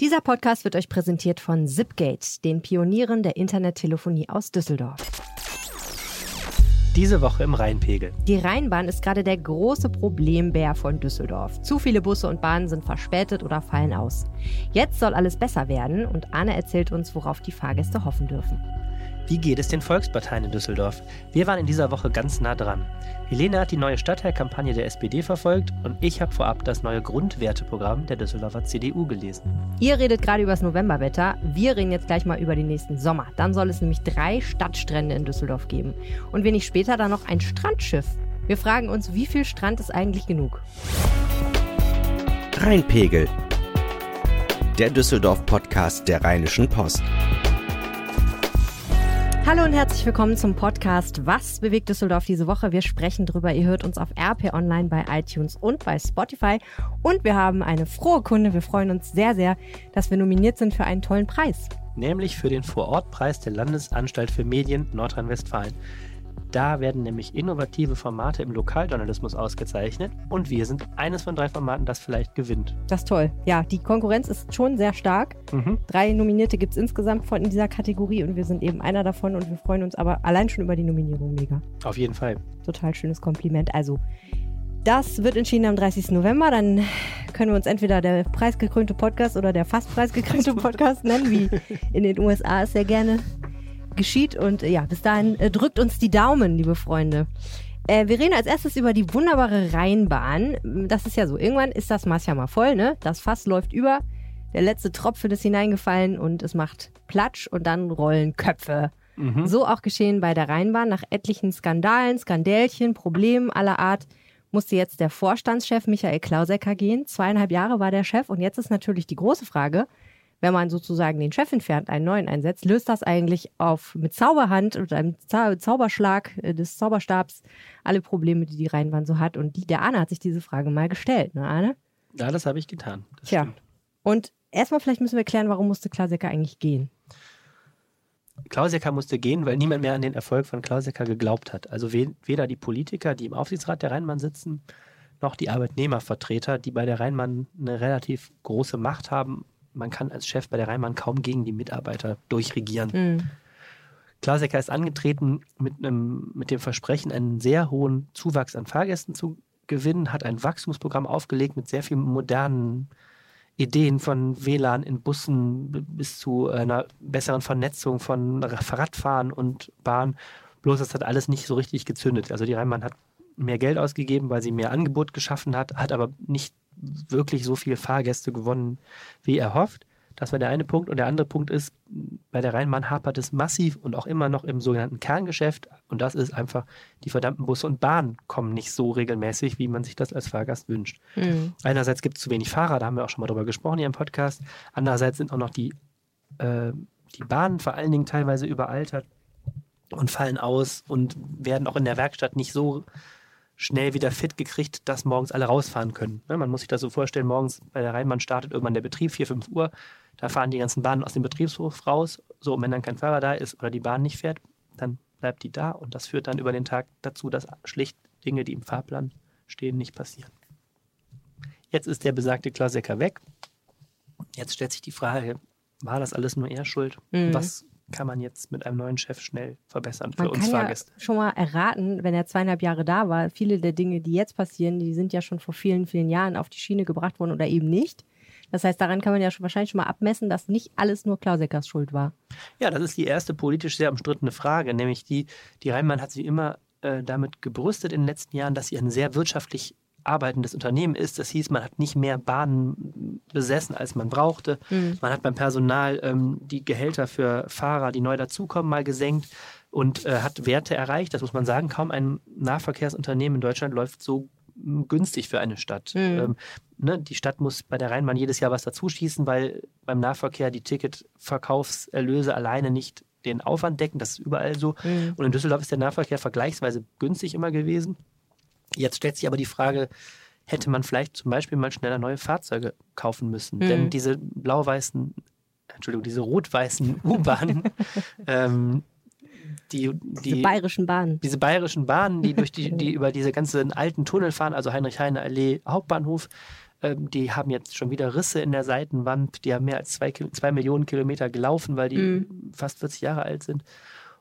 Dieser Podcast wird euch präsentiert von Zipgate, den Pionieren der Internettelefonie aus Düsseldorf. Diese Woche im Rheinpegel. Die Rheinbahn ist gerade der große Problembär von Düsseldorf. Zu viele Busse und Bahnen sind verspätet oder fallen aus. Jetzt soll alles besser werden und Arne erzählt uns, worauf die Fahrgäste hoffen dürfen. Wie geht es den Volksparteien in Düsseldorf? Wir waren in dieser Woche ganz nah dran. Helene hat die neue Stadtteilkampagne der SPD verfolgt und ich habe vorab das neue Grundwerteprogramm der Düsseldorfer CDU gelesen. Ihr redet gerade über das Novemberwetter. Wir reden jetzt gleich mal über den nächsten Sommer. Dann soll es nämlich drei Stadtstrände in Düsseldorf geben. Und wenig später dann noch ein Strandschiff. Wir fragen uns, wie viel Strand ist eigentlich genug? Rheinpegel. Der Düsseldorf-Podcast der Rheinischen Post. Hallo und herzlich willkommen zum Podcast Was bewegt Düsseldorf diese Woche? Wir sprechen drüber. Ihr hört uns auf RP Online bei iTunes und bei Spotify. Und wir haben eine frohe Kunde. Wir freuen uns sehr, sehr, dass wir nominiert sind für einen tollen Preis. Nämlich für den Vorortpreis der Landesanstalt für Medien Nordrhein-Westfalen. Da werden nämlich innovative Formate im Lokaljournalismus ausgezeichnet und wir sind eines von drei Formaten, das vielleicht gewinnt. Das ist toll. Ja, die Konkurrenz ist schon sehr stark. Mhm. Drei Nominierte gibt es insgesamt von in dieser Kategorie und wir sind eben einer davon und wir freuen uns aber allein schon über die Nominierung mega. Auf jeden Fall. Total schönes Kompliment. Also, das wird entschieden am 30. November. Dann können wir uns entweder der preisgekrönte Podcast oder der fast preisgekrönte Podcast nennen, wie in den USA es sehr gerne geschieht. Und äh, ja, bis dahin äh, drückt uns die Daumen, liebe Freunde. Äh, wir reden als erstes über die wunderbare Rheinbahn. Das ist ja so, irgendwann ist das Maß ja mal voll, ne? Das Fass läuft über, der letzte Tropfen ist hineingefallen und es macht Platsch und dann rollen Köpfe. Mhm. So auch geschehen bei der Rheinbahn. Nach etlichen Skandalen, Skandälchen, Problemen aller Art musste jetzt der Vorstandschef Michael Klausecker gehen. Zweieinhalb Jahre war der Chef und jetzt ist natürlich die große Frage, wenn man sozusagen den Chef entfernt, einen neuen einsetzt, löst das eigentlich auf mit Zauberhand und einem Zauberschlag äh, des Zauberstabs alle Probleme, die die Rheinbahn so hat. Und die, der Arne hat sich diese Frage mal gestellt, ne Arne? Ja, das habe ich getan. Das Tja. Stimmt. Und erstmal vielleicht müssen wir klären, warum musste Klausecker eigentlich gehen? Klausecker musste gehen, weil niemand mehr an den Erfolg von Klausecker geglaubt hat. Also weder die Politiker, die im Aufsichtsrat der Rheinbahn sitzen, noch die Arbeitnehmervertreter, die bei der Rheinbahn eine relativ große Macht haben, man kann als Chef bei der Rheinbahn kaum gegen die Mitarbeiter durchregieren. Mhm. Klausecker ist angetreten mit, einem, mit dem Versprechen, einen sehr hohen Zuwachs an Fahrgästen zu gewinnen, hat ein Wachstumsprogramm aufgelegt mit sehr vielen modernen Ideen von WLAN in Bussen bis zu einer besseren Vernetzung von Radfahren und Bahn. Bloß das hat alles nicht so richtig gezündet. Also die Rheinbahn hat mehr Geld ausgegeben, weil sie mehr Angebot geschaffen hat, hat aber nicht wirklich so viele Fahrgäste gewonnen, wie er hofft. Das war der eine Punkt. Und der andere Punkt ist, bei der Rheinbahn hapert es massiv und auch immer noch im sogenannten Kerngeschäft. Und das ist einfach, die verdammten Busse und Bahnen kommen nicht so regelmäßig, wie man sich das als Fahrgast wünscht. Mhm. Einerseits gibt es zu wenig Fahrer, da haben wir auch schon mal drüber gesprochen hier im Podcast. Andererseits sind auch noch die, äh, die Bahnen vor allen Dingen teilweise überaltert und fallen aus und werden auch in der Werkstatt nicht so schnell wieder fit gekriegt, dass morgens alle rausfahren können. Ne, man muss sich das so vorstellen, morgens bei der Rheinbahn startet irgendwann der Betrieb, 4, 5 Uhr, da fahren die ganzen Bahnen aus dem Betriebshof raus. So, und wenn dann kein Fahrer da ist oder die Bahn nicht fährt, dann bleibt die da und das führt dann über den Tag dazu, dass schlicht Dinge, die im Fahrplan stehen, nicht passieren. Jetzt ist der besagte Klausecker weg. Jetzt stellt sich die Frage, war das alles nur er schuld? Mhm. Was kann man jetzt mit einem neuen Chef schnell verbessern für man uns kann Fahrgäste. Ja schon mal erraten, wenn er zweieinhalb Jahre da war, viele der Dinge, die jetzt passieren, die sind ja schon vor vielen, vielen Jahren auf die Schiene gebracht worden oder eben nicht. Das heißt, daran kann man ja schon wahrscheinlich schon mal abmessen, dass nicht alles nur Klauseckers Schuld war. Ja, das ist die erste politisch sehr umstrittene Frage, nämlich die, die Rheinbahn hat sich immer äh, damit gebrüstet in den letzten Jahren, dass sie ein sehr wirtschaftlich arbeitendes Unternehmen ist. Das hieß, man hat nicht mehr Bahnen besessen, als man brauchte. Mhm. Man hat beim Personal ähm, die Gehälter für Fahrer, die neu dazukommen, mal gesenkt und äh, hat Werte erreicht. Das muss man sagen. Kaum ein Nahverkehrsunternehmen in Deutschland läuft so günstig für eine Stadt. Mhm. Ähm, ne, die Stadt muss bei der Rheinbahn jedes Jahr was dazuschießen, weil beim Nahverkehr die Ticketverkaufserlöse alleine nicht den Aufwand decken. Das ist überall so. Mhm. Und in Düsseldorf ist der Nahverkehr vergleichsweise günstig immer gewesen. Jetzt stellt sich aber die Frage, hätte man vielleicht zum Beispiel mal schneller neue Fahrzeuge kaufen müssen? Mhm. Denn diese blau-weißen, Entschuldigung, diese rot-weißen U-Bahnen, ähm, die, die, diese bayerischen Bahnen. Diese bayerischen Bahnen, die durch die, die über diese ganzen alten Tunnel fahren, also Heinrich-Heine-Allee, Hauptbahnhof, Ähm, die haben jetzt schon wieder Risse in der Seitenwand. Die haben mehr als zwei, zwei Millionen Kilometer gelaufen, weil die Mhm. fast 40 Jahre alt sind.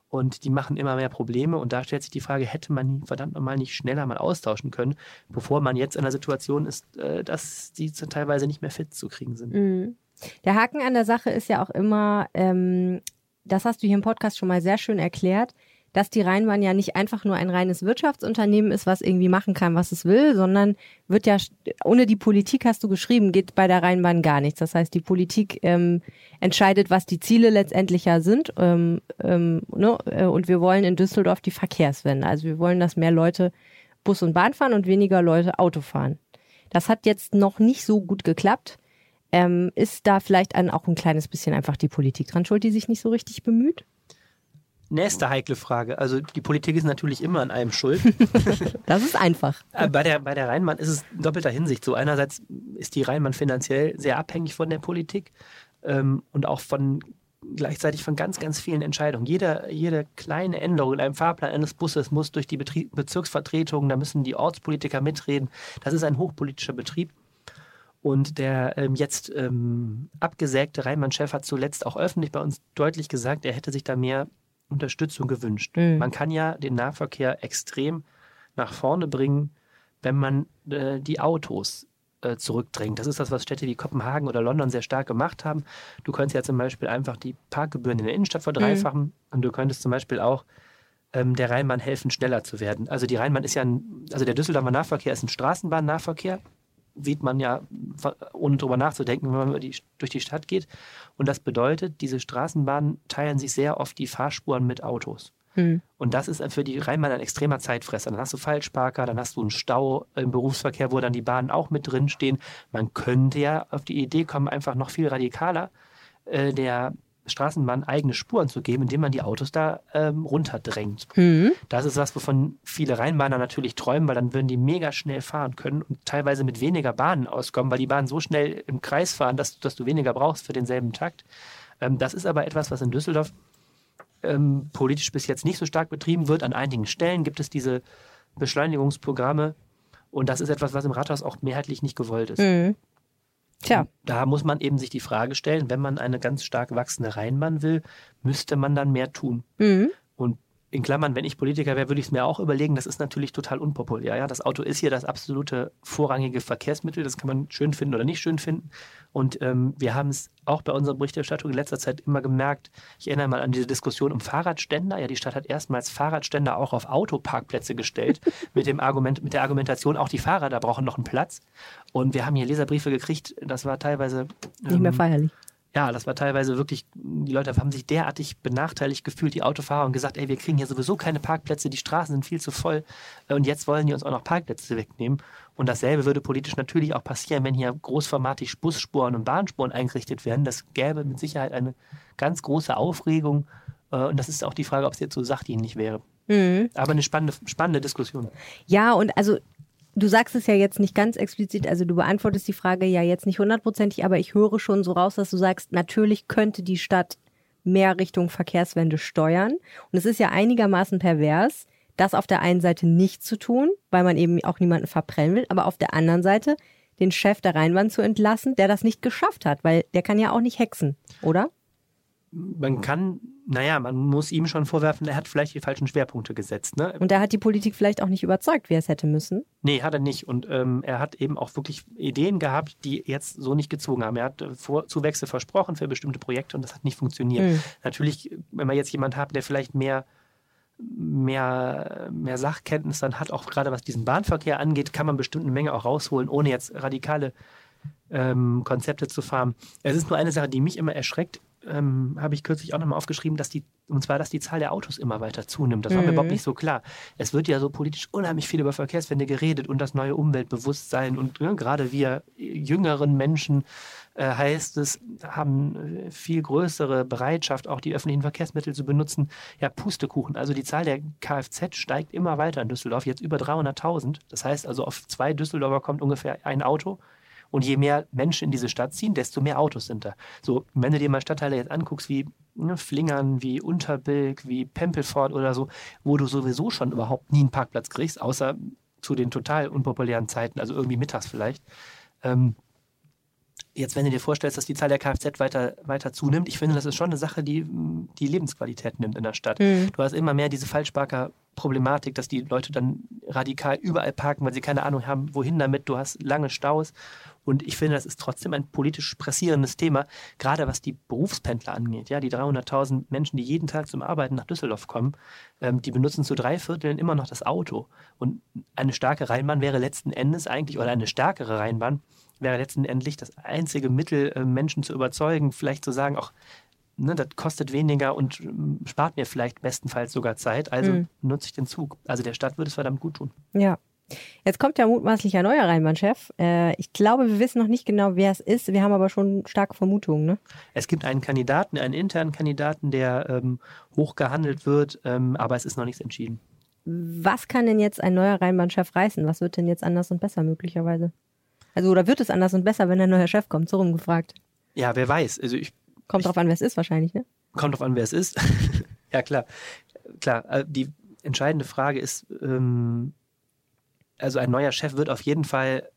Und die machen immer mehr Probleme. Und da stellt sich die Frage, hätte man die verdammt nochmal nicht schneller mal austauschen können, bevor man jetzt in der Situation ist, äh, dass die teilweise nicht mehr fit zu kriegen sind. Mhm. Der Haken an der Sache ist ja auch immer, ähm, das hast du hier im Podcast schon mal sehr schön erklärt, dass die Rheinbahn ja nicht einfach nur ein reines Wirtschaftsunternehmen ist, was irgendwie machen kann, was es will, sondern wird ja, ohne die Politik hast du geschrieben, geht bei der Rheinbahn gar nichts. Das heißt, die Politik ähm, entscheidet, was die Ziele letztendlich ja sind. Ähm, ähm, ne? Äh, Und wir wollen in Düsseldorf die Verkehrswende. Also wir wollen, dass mehr Leute Bus und Bahn fahren und weniger Leute Auto fahren. Das hat jetzt noch nicht so gut geklappt. Ähm, ist da vielleicht ein, auch ein kleines bisschen einfach die Politik dran schuld, die sich nicht so richtig bemüht? Nächste heikle Frage. Also die Politik ist natürlich immer an allem schuld. Das ist einfach. Äh, Bei der, bei der Rheinbahn ist es in doppelter Hinsicht so. Einerseits ist die Rheinbahn finanziell sehr abhängig von der Politik ähm, und auch von gleichzeitig von ganz, ganz vielen Entscheidungen. Jede, jede kleine Änderung in einem Fahrplan eines Busses muss durch die Betrie Bezirksvertretungen, da müssen die Ortspolitiker mitreden. Das ist ein hochpolitischer Betrieb. Und der ähm, jetzt ähm, abgesägte Rheinbahn-Chef hat zuletzt auch öffentlich bei uns deutlich gesagt, er hätte sich da mehr Unterstützung gewünscht. Mhm. Man kann ja den Nahverkehr extrem nach vorne bringen, wenn man äh, die Autos äh, zurückdrängt. Das ist das, was Städte wie Kopenhagen oder London sehr stark gemacht haben. Du könntest ja zum Beispiel einfach die Parkgebühren in der Innenstadt verdreifachen und du könntest zum Beispiel auch ähm, der Rheinbahn helfen, schneller zu werden. Also die Rheinbahn ist ja ein, also der Düsseldorfer Nahverkehr ist ein Straßenbahnnahverkehr, sieht man ja, ohne drüber nachzudenken, wenn man durch die Stadt geht. Und das bedeutet, diese Straßenbahnen teilen sich sehr oft die Fahrspuren mit Autos. Hm. Und das ist für die Rheinbahn ein extremer Zeitfresser. Dann hast du Falschparker, dann hast du einen Stau im Berufsverkehr, wo dann die Bahnen auch mit drin stehen. Man könnte ja auf die Idee kommen, einfach noch viel radikaler äh, der Straßenbahn eigene Spuren zu geben, indem man die Autos da ähm, runterdrängt. Hm. Das ist was, wovon viele Rheinbahner natürlich träumen, weil dann würden die mega schnell fahren können und teilweise mit weniger Bahnen auskommen, weil die Bahnen so schnell im Kreis fahren, dass, dass du weniger brauchst für denselben Takt. Ähm, das ist aber etwas, was in Düsseldorf ähm, politisch bis jetzt nicht so stark betrieben wird. An einigen Stellen gibt es diese Beschleunigungsprogramme und das ist etwas, was im Rathaus auch mehrheitlich nicht gewollt ist. Hm. Tja, Da muss man eben sich die Frage stellen, wenn man eine ganz stark wachsende Rheinbahn will, müsste man dann mehr tun. hm. Und in Klammern, wenn ich Politiker wäre, würde ich es mir auch überlegen. Das ist natürlich total unpopulär. Ja? Das Auto ist hier das absolute vorrangige Verkehrsmittel. Das kann man schön finden oder nicht schön finden. Und ähm, wir haben es auch bei unserer Berichterstattung in letzter Zeit immer gemerkt. Ich erinnere mal an diese Diskussion um Fahrradständer. Ja, die Stadt hat erstmals Fahrradständer auch auf Autoparkplätze gestellt mit dem Argument, mit der Argumentation, auch die Fahrräder brauchen noch einen Platz. Und wir haben hier Leserbriefe gekriegt. Das war teilweise nicht mehr ähm, feierlich. Ja, das war teilweise wirklich, die Leute haben sich derartig benachteiligt gefühlt, die Autofahrer, und gesagt, ey, wir kriegen hier sowieso keine Parkplätze, die Straßen sind viel zu voll äh, und jetzt wollen die uns auch noch Parkplätze wegnehmen. Und dasselbe würde politisch natürlich auch passieren, wenn hier großformatig Busspuren und Bahnspuren eingerichtet werden. Das gäbe mit Sicherheit eine ganz große Aufregung. äh, Und das ist auch die Frage, ob es jetzt so sachdienlich wäre. Hm. Aber eine spannende, spannende Diskussion. Ja, und also du sagst es ja jetzt nicht ganz explizit, also du beantwortest die Frage ja jetzt nicht hundertprozentig, aber ich höre schon so raus, dass du sagst, natürlich könnte die Stadt mehr Richtung Verkehrswende steuern. Und es ist ja einigermaßen pervers, das auf der einen Seite nicht zu tun, weil man eben auch niemanden verbrennen will, aber auf der anderen Seite den Chef der Rheinbahn zu entlassen, der das nicht geschafft hat, weil der kann ja auch nicht hexen, oder? Man kann, naja, man muss ihm schon vorwerfen, er hat vielleicht die falschen Schwerpunkte gesetzt. Ne? Und da hat die Politik vielleicht auch nicht überzeugt, wie er es hätte müssen. Nee, hat er nicht. Und ähm, er hat eben auch wirklich Ideen gehabt, die jetzt so nicht gezogen haben. Er hat äh, Vor Zuwächse versprochen für bestimmte Projekte und das hat nicht funktioniert. Mhm. Natürlich, wenn man jetzt jemanden hat, der vielleicht mehr, mehr, mehr Sachkenntnis dann hat, auch gerade was diesen Bahnverkehr angeht, kann man bestimmt eine Menge auch rausholen, ohne jetzt radikale ähm, Konzepte zu fahren. Es ist nur eine Sache, die mich immer erschreckt. Ähm, habe ich kürzlich auch nochmal aufgeschrieben, dass die, und zwar, dass die Zahl der Autos immer weiter zunimmt. Das war mir Mhm. überhaupt nicht so klar. Es wird ja so politisch unheimlich viel über Verkehrswende geredet und das neue Umweltbewusstsein und ne, gerade wir jüngeren Menschen äh, heißt es, haben äh, viel größere Bereitschaft, auch die öffentlichen Verkehrsmittel zu benutzen. Ja, Pustekuchen. Also die Zahl der Kfz steigt immer weiter in Düsseldorf, jetzt über 300.000. Das heißt also, auf zwei Düsseldorfer kommt ungefähr ein Auto. Und je mehr Menschen in diese Stadt ziehen, desto mehr Autos sind da. So, wenn du dir mal Stadtteile jetzt anguckst, wie ne, Flingern, wie Unterbilk, wie Pempelfort oder so, wo du sowieso schon überhaupt nie einen Parkplatz kriegst, außer zu den total unpopulären Zeiten, also irgendwie mittags vielleicht, Ähm, jetzt, wenn du dir vorstellst, dass die Zahl der Kfz weiter, weiter zunimmt, ich finde, das ist schon eine Sache, die die Lebensqualität nimmt in der Stadt. Mhm. Du hast immer mehr diese Falschparker-Problematik, dass die Leute dann radikal überall parken, weil sie keine Ahnung haben, wohin damit. Du hast lange Staus. Und ich finde, das ist trotzdem ein politisch pressierendes Thema, gerade was die Berufspendler angeht. Ja, die 300.000 Menschen, die jeden Tag zum Arbeiten nach Düsseldorf kommen, ähm, die benutzen zu drei Vierteln immer noch das Auto. Und eine starke Rheinbahn wäre letzten Endes eigentlich, oder eine stärkere Rheinbahn, wäre letztendlich das einzige Mittel, äh, Menschen zu überzeugen, vielleicht zu sagen, auch ne, das kostet weniger und ähm, spart mir vielleicht bestenfalls sogar Zeit, also Mhm. nutze ich den Zug. Also der Stadt würde es verdammt gut tun. Ja. Jetzt kommt ja mutmaßlich ein neuer Rheinbahn-Chef. Äh, ich glaube, wir wissen noch nicht genau, wer es ist. Wir haben aber schon starke Vermutungen. Ne? Es gibt einen Kandidaten, einen internen Kandidaten, der ähm, hoch gehandelt wird, ähm, aber es ist noch nichts entschieden. Was kann denn jetzt ein neuer Rheinbahn-Chef reißen? Was wird denn jetzt anders und besser möglicherweise? Also, oder wird es anders und besser, wenn ein neuer Chef kommt? So rumgefragt. Ja, wer weiß. Also ich Kommt drauf an, wer es ist wahrscheinlich, ne? kommt drauf an, wer es ist. ja, klar. Klar, äh, die entscheidende Frage ist, ähm, also ein neuer Chef wird auf jeden Fall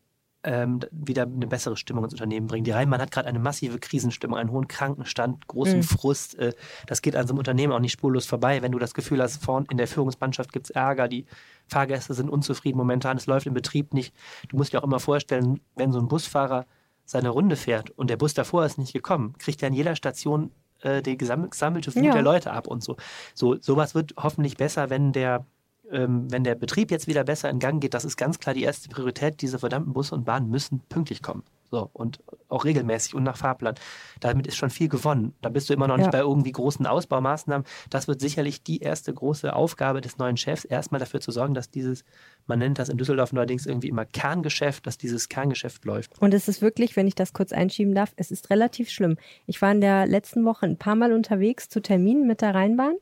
ähm, wieder eine bessere Stimmung ins Unternehmen bringen. Die Rheinbahn hat gerade eine massive Krisenstimmung, einen hohen Krankenstand, großen Mhm. Frust. Äh, das geht an so einem Unternehmen auch nicht spurlos vorbei. Wenn du das Gefühl hast, vorn in der Führungsmannschaft gibt es Ärger, die Fahrgäste sind unzufrieden momentan, es läuft im Betrieb nicht. Du musst dir auch immer vorstellen, wenn so ein Busfahrer seine Runde fährt und der Bus davor ist nicht gekommen, kriegt er an jeder Station äh, die gesam- gesammelte Flut Ja. der Leute ab und so. So sowas wird hoffentlich besser, wenn der ähm, wenn der Betrieb jetzt wieder besser in Gang geht, das ist ganz klar die erste Priorität. Diese verdammten Busse und Bahnen müssen pünktlich kommen. So, und auch regelmäßig und nach Fahrplan. Damit ist schon viel gewonnen. Da bist du immer noch Ja. nicht bei irgendwie großen Ausbaumaßnahmen. Das wird sicherlich die erste große Aufgabe des neuen Chefs, erstmal dafür zu sorgen, dass dieses, man nennt das in Düsseldorf neuerdings irgendwie immer Kerngeschäft, dass dieses Kerngeschäft läuft. Und es ist wirklich, wenn ich das kurz einschieben darf, es ist relativ schlimm. Ich war in der letzten Woche ein paar Mal unterwegs zu Terminen mit der Rheinbahn,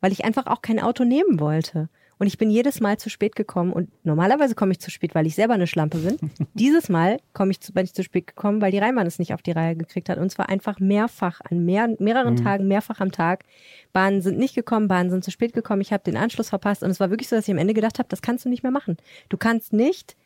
weil ich einfach auch kein Auto nehmen wollte. Und ich bin jedes Mal zu spät gekommen. Und normalerweise komme ich zu spät, weil ich selber eine Schlampe bin. Dieses Mal komme ich zu, bin ich zu spät gekommen, weil die Rheinbahn es nicht auf die Reihe gekriegt hat. Und zwar einfach mehrfach, an mehr, mehreren Tagen, mehrfach am Tag. Bahnen sind nicht gekommen, Bahnen sind zu spät gekommen. Ich habe den Anschluss verpasst. Und es war wirklich so, dass ich am Ende gedacht habe, das kannst du nicht mehr machen. Du kannst nicht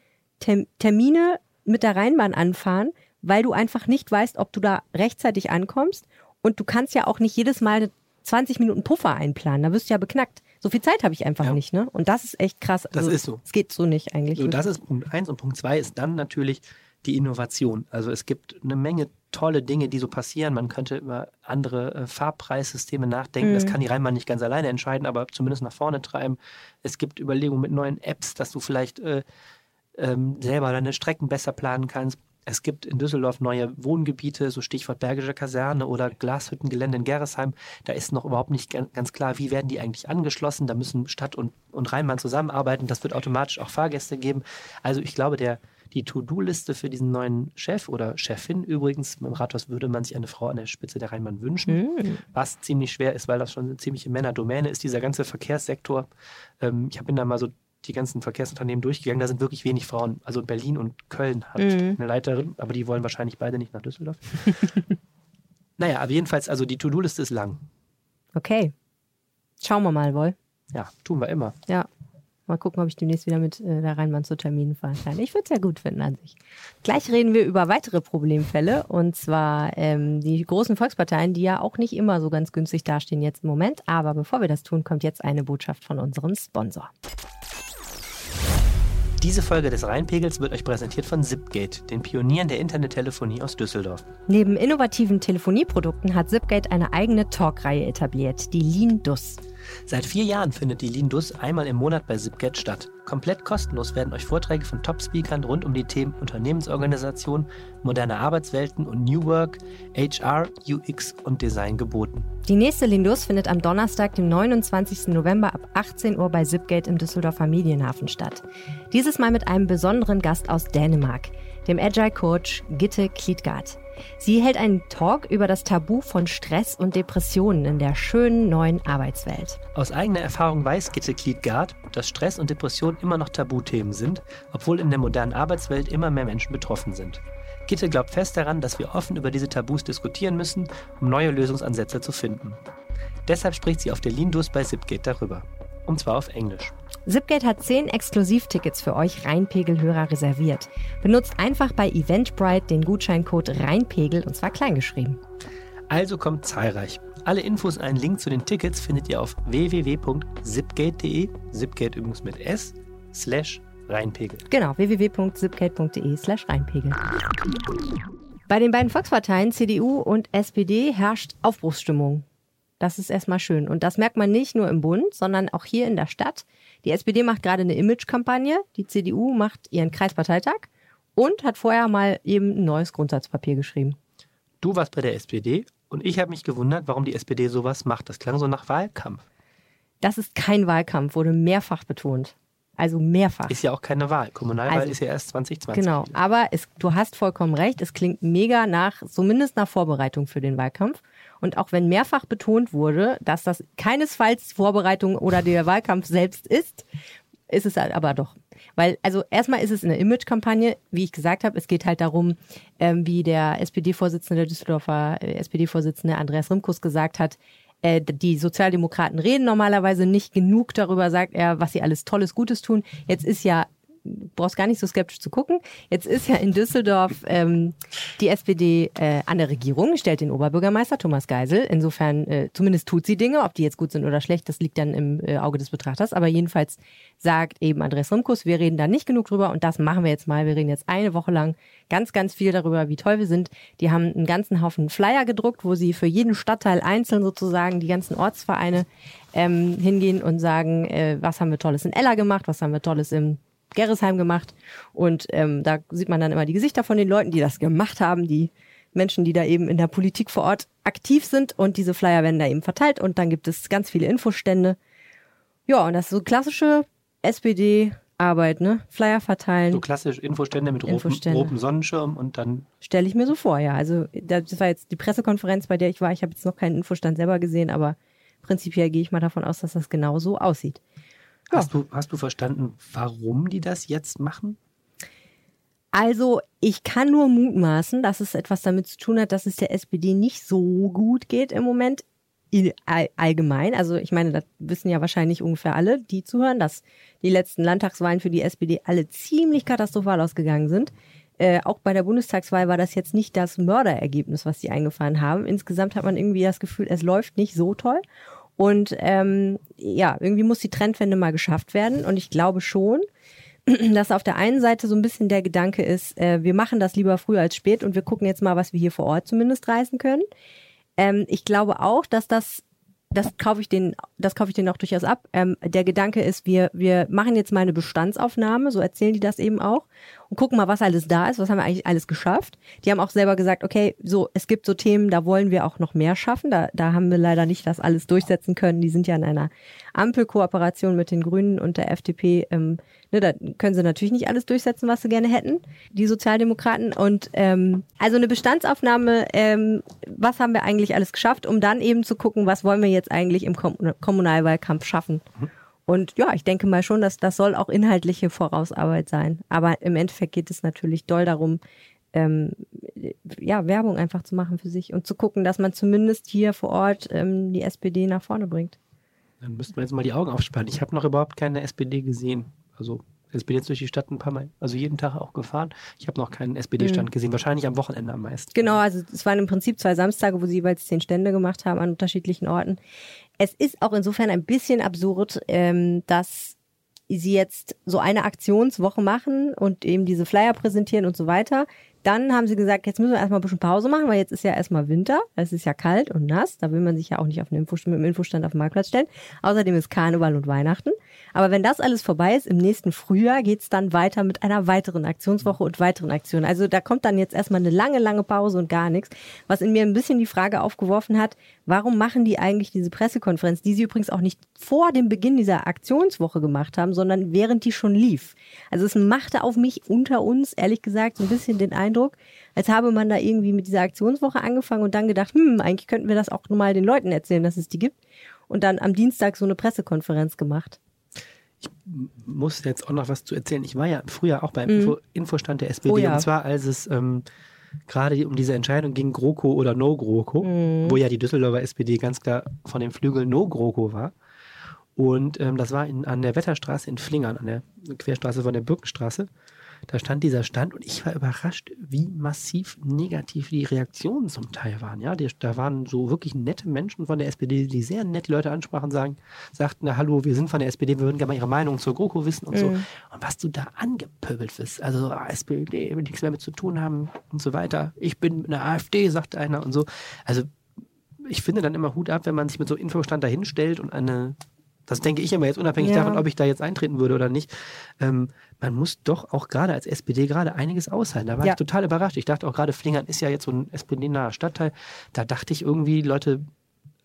Termine mit der Rheinbahn anfahren, weil du einfach nicht weißt, ob du da rechtzeitig ankommst. Und du kannst ja auch nicht jedes Mal 20 Minuten Puffer einplanen. Da wirst du ja beknackt. So viel Zeit habe ich einfach Ja. nicht, ne? Und das ist echt krass. Das Also, ist so. Es geht so nicht eigentlich. So, das ist Punkt eins und Punkt zwei ist dann natürlich die Innovation. Also es gibt eine Menge tolle Dinge, die so passieren. Man könnte über andere äh, Fahrpreissysteme nachdenken. Das Mhm. kann die Rheinbahn nicht ganz alleine entscheiden, aber zumindest nach vorne treiben. Es gibt Überlegungen mit neuen Apps, dass du vielleicht äh, ähm, selber deine Strecken besser planen kannst. Es gibt in Düsseldorf neue Wohngebiete, so Stichwort Bergische Kaserne oder Glashüttengelände in Gerresheim. Da ist noch überhaupt nicht gan- ganz klar, wie werden die eigentlich angeschlossen. Da müssen Stadt und, und Rheinbahn zusammenarbeiten. Das wird automatisch auch Fahrgäste geben. Also ich glaube, der, die To-Do-Liste für diesen neuen Chef oder Chefin übrigens, im Rathaus würde man sich eine Frau an der Spitze der Rheinbahn wünschen Mhm. was ziemlich schwer ist, weil das schon eine ziemliche Männerdomäne ist, dieser ganze Verkehrssektor. Ähm, ich bin da mal so die ganzen Verkehrsunternehmen durchgegangen, da sind wirklich wenig Frauen. Also Berlin und Köln hat Mhm. eine Leiterin, aber die wollen wahrscheinlich beide nicht nach Düsseldorf. naja, aber jedenfalls, also die To-Do-Liste ist lang. Okay. Schauen wir mal, wohl. Ja, tun wir immer. Ja. Mal gucken, ob ich demnächst wieder mit äh, der Rheinbahn zu Terminen fahren kann. Ich würde es ja gut finden an sich. Gleich reden wir über weitere Problemfälle und zwar ähm, die großen Volksparteien, die ja auch nicht immer so ganz günstig dastehen jetzt im Moment. Aber bevor wir das tun, kommt jetzt eine Botschaft von unserem Sponsor. Diese Folge des Rheinpegels wird euch präsentiert von Zipgate, den Pionieren der Internettelefonie aus Düsseldorf. Neben innovativen Telefonieprodukten hat Zipgate eine eigene Talkreihe etabliert, die Lean Dus. Seit vier Jahren findet die Lindus einmal im Monat bei Zipgate statt. Komplett kostenlos werden euch Vorträge von Top-Speakern rund um die Themen Unternehmensorganisation, moderne Arbeitswelten und New Work, HR, UX und Design geboten. Die nächste Lindus findet am Donnerstag, dem 29. November ab 18 Uhr bei Zipgate im Düsseldorfer Medienhafen statt. Dieses Mal mit einem besonderen Gast aus Dänemark, dem Agile Coach Gitte Klietgaard. Sie hält einen Talk über das Tabu von Stress und Depressionen in der schönen neuen Arbeitswelt. Aus eigener Erfahrung weiß Gitte Klietgard, dass Stress und Depression immer noch Tabuthemen sind, obwohl in der modernen Arbeitswelt immer mehr Menschen betroffen sind. Gitte glaubt fest daran, dass wir offen über diese Tabus diskutieren müssen, um neue Lösungsansätze zu finden. Deshalb spricht sie auf der Lindus bei Zipgate darüber. und zwar auf Englisch. Zipgate hat 10 Exklusivtickets für euch Rheinpegel-Hörer reserviert. Benutzt einfach bei Eventbrite den Gutscheincode Rheinpegel und zwar kleingeschrieben. Also kommt zahlreich. Alle Infos und einen Link zu den Tickets findet ihr auf www.zipgate.de, Zipgate übrigens mit S, slash Rheinpegel. Genau, www.zipgate.de slash Rheinpegel. Bei den beiden Volksparteien CDU und SPD herrscht Aufbruchsstimmung. Das ist erstmal schön. Und das merkt man nicht nur im Bund, sondern auch hier in der Stadt. Die SPD macht gerade eine Imagekampagne, die CDU macht ihren Kreisparteitag und hat vorher mal eben ein neues Grundsatzpapier geschrieben. Du warst bei der SPD und ich habe mich gewundert, warum die SPD sowas macht. Das klang so nach Wahlkampf. Das ist kein Wahlkampf, wurde mehrfach betont. Also mehrfach. Ist ja auch keine Wahl. Kommunalwahl Also- ist ja erst 2020. Genau, aber es, du hast vollkommen recht, es klingt mega nach, zumindest nach Vorbereitung für den Wahlkampf. Und auch wenn mehrfach betont wurde, dass das keinesfalls Vorbereitung oder der Wahlkampf selbst ist, ist es halt aber doch. Weil, also erstmal ist es eine Image-Kampagne, wie ich gesagt habe, es geht halt darum, ähm, wie der SPD-Vorsitzende, der Düsseldorfer äh, SPD-Vorsitzende Andreas Rimkus gesagt hat, äh, die Sozialdemokraten reden normalerweise nicht genug darüber, sagt er, was sie alles Tolles, Gutes tun. Jetzt ist ja brauchst gar nicht so skeptisch zu gucken. Jetzt ist ja in Düsseldorf ähm, die SPD äh, an der Regierung, stellt den Oberbürgermeister Thomas Geisel. Insofern, äh, zumindest tut sie Dinge. Ob die jetzt gut sind oder schlecht, das liegt dann im äh, Auge des Betrachters. Aber jedenfalls sagt eben Andres Rimkus, wir reden da nicht genug drüber und das machen wir jetzt mal. Wir reden jetzt eine Woche lang ganz, ganz viel darüber, wie toll wir sind. Die haben einen ganzen Haufen Flyer gedruckt, wo sie für jeden Stadtteil einzeln sozusagen die ganzen Ortsvereine ähm, hingehen und sagen, äh, was haben wir Tolles in Ella gemacht, was haben wir Tolles im Gerresheim gemacht. Und ähm, da sieht man dann immer die Gesichter von den Leuten, die das gemacht haben, die Menschen, die da eben in der Politik vor Ort aktiv sind. Und diese Flyer werden da eben verteilt und dann gibt es ganz viele Infostände. Ja, und das ist so klassische SPD-Arbeit, ne? Flyer verteilen. So klassisch Infostände mit Infostände. rotem Sonnenschirm und dann Stelle ich mir so vor, ja. Also das war jetzt die Pressekonferenz, bei der ich war. Ich habe jetzt noch keinen Infostand selber gesehen, aber prinzipiell gehe ich mal davon aus, dass das genau so aussieht. Ja. Hast, du, hast du verstanden, warum die das jetzt machen? Also ich kann nur mutmaßen, dass es etwas damit zu tun hat, dass es der SPD nicht so gut geht im Moment in, all, allgemein. Also ich meine, das wissen ja wahrscheinlich ungefähr alle, die zuhören, dass die letzten Landtagswahlen für die SPD alle ziemlich katastrophal ausgegangen sind. Äh, auch bei der Bundestagswahl war das jetzt nicht das Mörderergebnis, was die eingefahren haben. Insgesamt hat man irgendwie das Gefühl, es läuft nicht so toll. Und ähm, ja, irgendwie muss die Trendwende mal geschafft werden. Und ich glaube schon, dass auf der einen Seite so ein bisschen der Gedanke ist, äh, wir machen das lieber früh als spät und wir gucken jetzt mal, was wir hier vor Ort zumindest reißen können. Ähm, ich glaube auch, dass das, das kaufe ich den, das kaufe ich denen auch durchaus ab. Ähm, der Gedanke ist, wir, wir machen jetzt mal eine Bestandsaufnahme, so erzählen die das eben auch und gucken mal, was alles da ist, was haben wir eigentlich alles geschafft. Die haben auch selber gesagt, okay, so, es gibt so Themen, da wollen wir auch noch mehr schaffen. Da, da haben wir leider nicht das alles durchsetzen können. Die sind ja in einer Ampelkooperation mit den Grünen und der FDP. Ähm, ne, da können sie natürlich nicht alles durchsetzen, was sie gerne hätten, die Sozialdemokraten. Und ähm, also eine Bestandsaufnahme, ähm, was haben wir eigentlich alles geschafft, um dann eben zu gucken, was wollen wir jetzt eigentlich im Kom Kommunalwahlkampf schaffen. Und ja, ich denke mal schon, dass das soll auch inhaltliche Vorausarbeit sein. Aber im Endeffekt geht es natürlich doll darum, ähm, ja, Werbung einfach zu machen für sich und zu gucken, dass man zumindest hier vor Ort ähm, die SPD nach vorne bringt. Dann müssten wir jetzt mal die Augen aufspannen. Ich habe noch überhaupt keine SPD gesehen. Also ich bin jetzt durch die Stadt ein paar Mal, also jeden Tag auch gefahren. Ich habe noch keinen SPD-Stand gesehen. Wahrscheinlich am Wochenende am meisten. Genau, also es waren im Prinzip zwei Samstage, wo sie jeweils zehn Stände gemacht haben an unterschiedlichen Orten. Es ist auch insofern ein bisschen absurd, ähm, dass sie jetzt so eine Aktionswoche machen und eben diese Flyer präsentieren und so weiter. Dann haben sie gesagt, jetzt müssen wir erstmal ein bisschen Pause machen, weil jetzt ist ja erstmal Winter, es ist ja kalt und nass, da will man sich ja auch nicht auf einen Infostand, mit dem Infostand auf den Marktplatz stellen. Außerdem ist Karneval und Weihnachten. Aber wenn das alles vorbei ist, im nächsten Frühjahr geht's dann weiter mit einer weiteren Aktionswoche und weiteren Aktionen. Also da kommt dann jetzt erstmal eine lange, lange Pause und gar nichts, was in mir ein bisschen die Frage aufgeworfen hat, warum machen die eigentlich diese Pressekonferenz, die sie übrigens auch nicht vor dem Beginn dieser Aktionswoche gemacht haben, sondern während die schon lief. Also es machte auf mich unter uns, ehrlich gesagt, so ein bisschen den Eindruck, als habe man da irgendwie mit dieser Aktionswoche angefangen und dann gedacht, hm, eigentlich könnten wir das auch mal den Leuten erzählen, dass es die gibt. Und dann am Dienstag so eine Pressekonferenz gemacht. Muss jetzt auch noch was zu erzählen. Ich war ja früher auch beim Info Infostand der SPD Mhm. Oh ja. und zwar als es ähm, gerade um diese Entscheidung ging, GroKo oder No GroKo, Mhm. wo ja die Düsseldorfer SPD ganz klar von dem Flügel No GroKo war. Und ähm, das war in, an der Wetterstraße in Flingern, an der Querstraße von der Birkenstraße. Da stand dieser Stand und ich war überrascht, wie massiv negativ die Reaktionen zum Teil waren. Ja, die, da waren so wirklich nette Menschen von der SPD, die sehr nett die Leute ansprachen, sagen, sagten, na, hallo, wir sind von der SPD, wir würden gerne mal ihre Meinung zur GroKo wissen und mhm. so. Und was du da angepöbelt wirst, also ah, SPD, will nichts mehr mit zu tun haben und so weiter. Ich bin eine AfD, sagt einer und so. Also ich finde dann immer Hut ab, wenn man sich mit so Infostand dahinstellt und eine das denke ich immer jetzt unabhängig ja. davon, ob ich da jetzt eintreten würde oder nicht. Ähm, man muss doch auch gerade als SPD gerade einiges aushalten. Da war ja. ich total überrascht. Ich dachte auch gerade, Flingern ist ja jetzt so ein SPD-naher Stadtteil. Da dachte ich irgendwie, Leute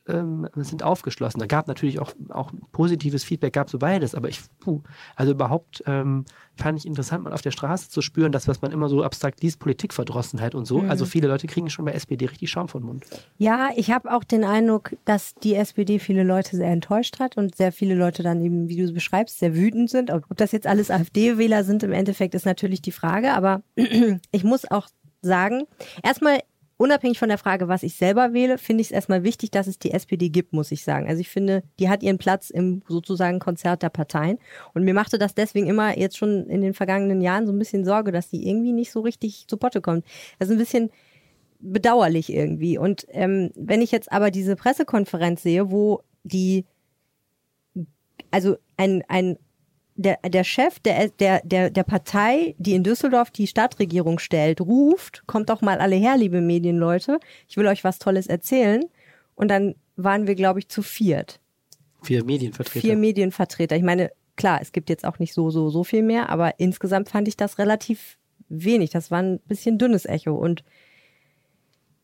ähm, sind aufgeschlossen. Da gab natürlich auch, auch positives Feedback, gab so beides, aber ich, puh, also überhaupt ähm, fand ich interessant, mal auf der Straße zu spüren, das, was man immer so abstrakt liest, Politikverdrossenheit und so. Mhm. Also viele Leute kriegen schon bei SPD richtig Schaum vom Mund. Ja, ich habe auch den Eindruck, dass die SPD viele Leute sehr enttäuscht hat und sehr viele Leute dann eben, wie du es beschreibst, sehr wütend sind. Ob das jetzt alles AfD-Wähler sind, im Endeffekt ist natürlich die Frage, aber ich muss auch sagen, erstmal unabhängig von der Frage, was ich selber wähle, finde ich es erstmal wichtig, dass es die SPD gibt, muss ich sagen. Also ich finde, die hat ihren Platz im sozusagen Konzert der Parteien. Und mir machte das deswegen immer jetzt schon in den vergangenen Jahren so ein bisschen Sorge, dass die irgendwie nicht so richtig zu Potte kommt. Das ist ein bisschen bedauerlich irgendwie. Und ähm, wenn ich jetzt aber diese Pressekonferenz sehe, wo die also ein, ein der, der Chef der, der, der, der Partei, die in Düsseldorf die Stadtregierung stellt, ruft, kommt doch mal alle her, liebe Medienleute, ich will euch was Tolles erzählen. Und dann waren wir, glaube ich, zu viert. Vier Medienvertreter. Vier Medienvertreter. Ich meine, klar, es gibt jetzt auch nicht so, so, so viel mehr, aber insgesamt fand ich das relativ wenig. Das war ein bisschen dünnes Echo. Und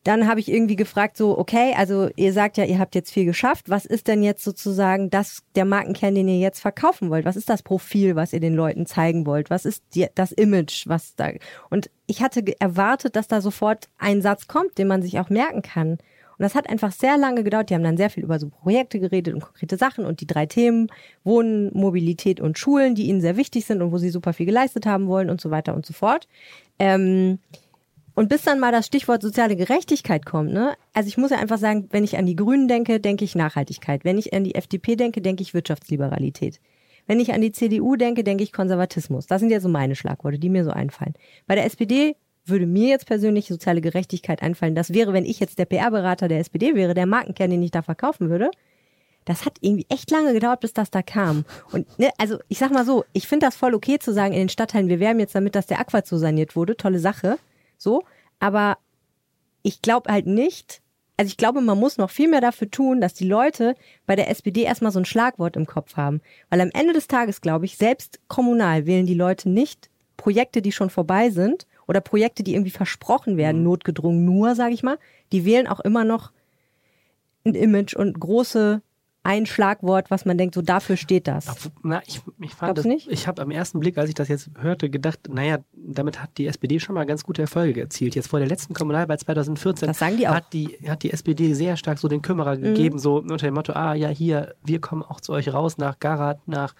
dann habe ich irgendwie gefragt, so, okay, also ihr sagt ja, ihr habt jetzt viel geschafft. Was ist denn jetzt sozusagen das, der Markenkern, den ihr jetzt verkaufen wollt? Was ist das Profil, was ihr den Leuten zeigen wollt? Was ist die, das Image, was da, und ich hatte erwartet, dass da sofort ein Satz kommt, den man sich auch merken kann. Und das hat einfach sehr lange gedauert. Die haben dann sehr viel über so Projekte geredet und konkrete Sachen und die drei Themen, Wohnen, Mobilität und Schulen, die ihnen sehr wichtig sind und wo sie super viel geleistet haben wollen und so weiter und so fort. Ähm, und bis dann mal das Stichwort soziale Gerechtigkeit kommt, ne? Also ich muss ja einfach sagen, wenn ich an die Grünen denke, denke ich Nachhaltigkeit. Wenn ich an die FDP denke, denke ich Wirtschaftsliberalität. Wenn ich an die CDU denke, denke ich Konservatismus. Das sind ja so meine Schlagworte, die mir so einfallen. Bei der SPD würde mir jetzt persönlich soziale Gerechtigkeit einfallen. Das wäre, wenn ich jetzt der PR-Berater der SPD wäre, der Markenkern, den ich da verkaufen würde. Das hat irgendwie echt lange gedauert, bis das da kam. Und ne, also ich sag mal so, ich finde das voll okay zu sagen in den Stadtteilen, wir werben jetzt damit, dass der Aqua zu saniert wurde. Tolle Sache. So, aber ich glaube halt nicht, also ich glaube, man muss noch viel mehr dafür tun, dass die Leute bei der SPD erstmal so ein Schlagwort im Kopf haben. Weil am Ende des Tages, glaube ich, selbst kommunal wählen die Leute nicht Projekte, die schon vorbei sind oder Projekte, die irgendwie versprochen werden, mhm. notgedrungen nur, sage ich mal. Die wählen auch immer noch ein Image und große ein Schlagwort, was man denkt, so dafür steht das. Na, ich, ich fand das, nicht? ich habe am ersten Blick, als ich das jetzt hörte, gedacht, naja, damit hat die SPD schon mal ganz gute Erfolge erzielt. Jetzt vor der letzten Kommunalwahl 2014 das sagen die auch. Hat, die, hat die SPD sehr stark so den Kümmerer mhm. gegeben, so unter dem Motto, ah ja, hier, wir kommen auch zu euch raus nach Garat, nach